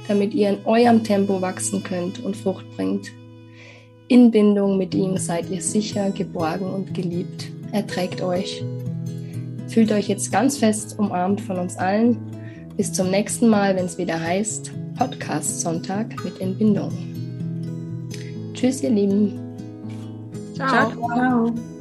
damit ihr in eurem Tempo wachsen könnt und Frucht bringt. In Bindung mit ihm seid ihr sicher, geborgen und geliebt. Er trägt euch. Fühlt euch jetzt ganz fest umarmt von uns allen. Bis zum nächsten Mal, wenn es wieder heißt Podcast Sonntag mit Entbindung. Tschüss, ihr Lieben. Ciao. Ciao. Ciao.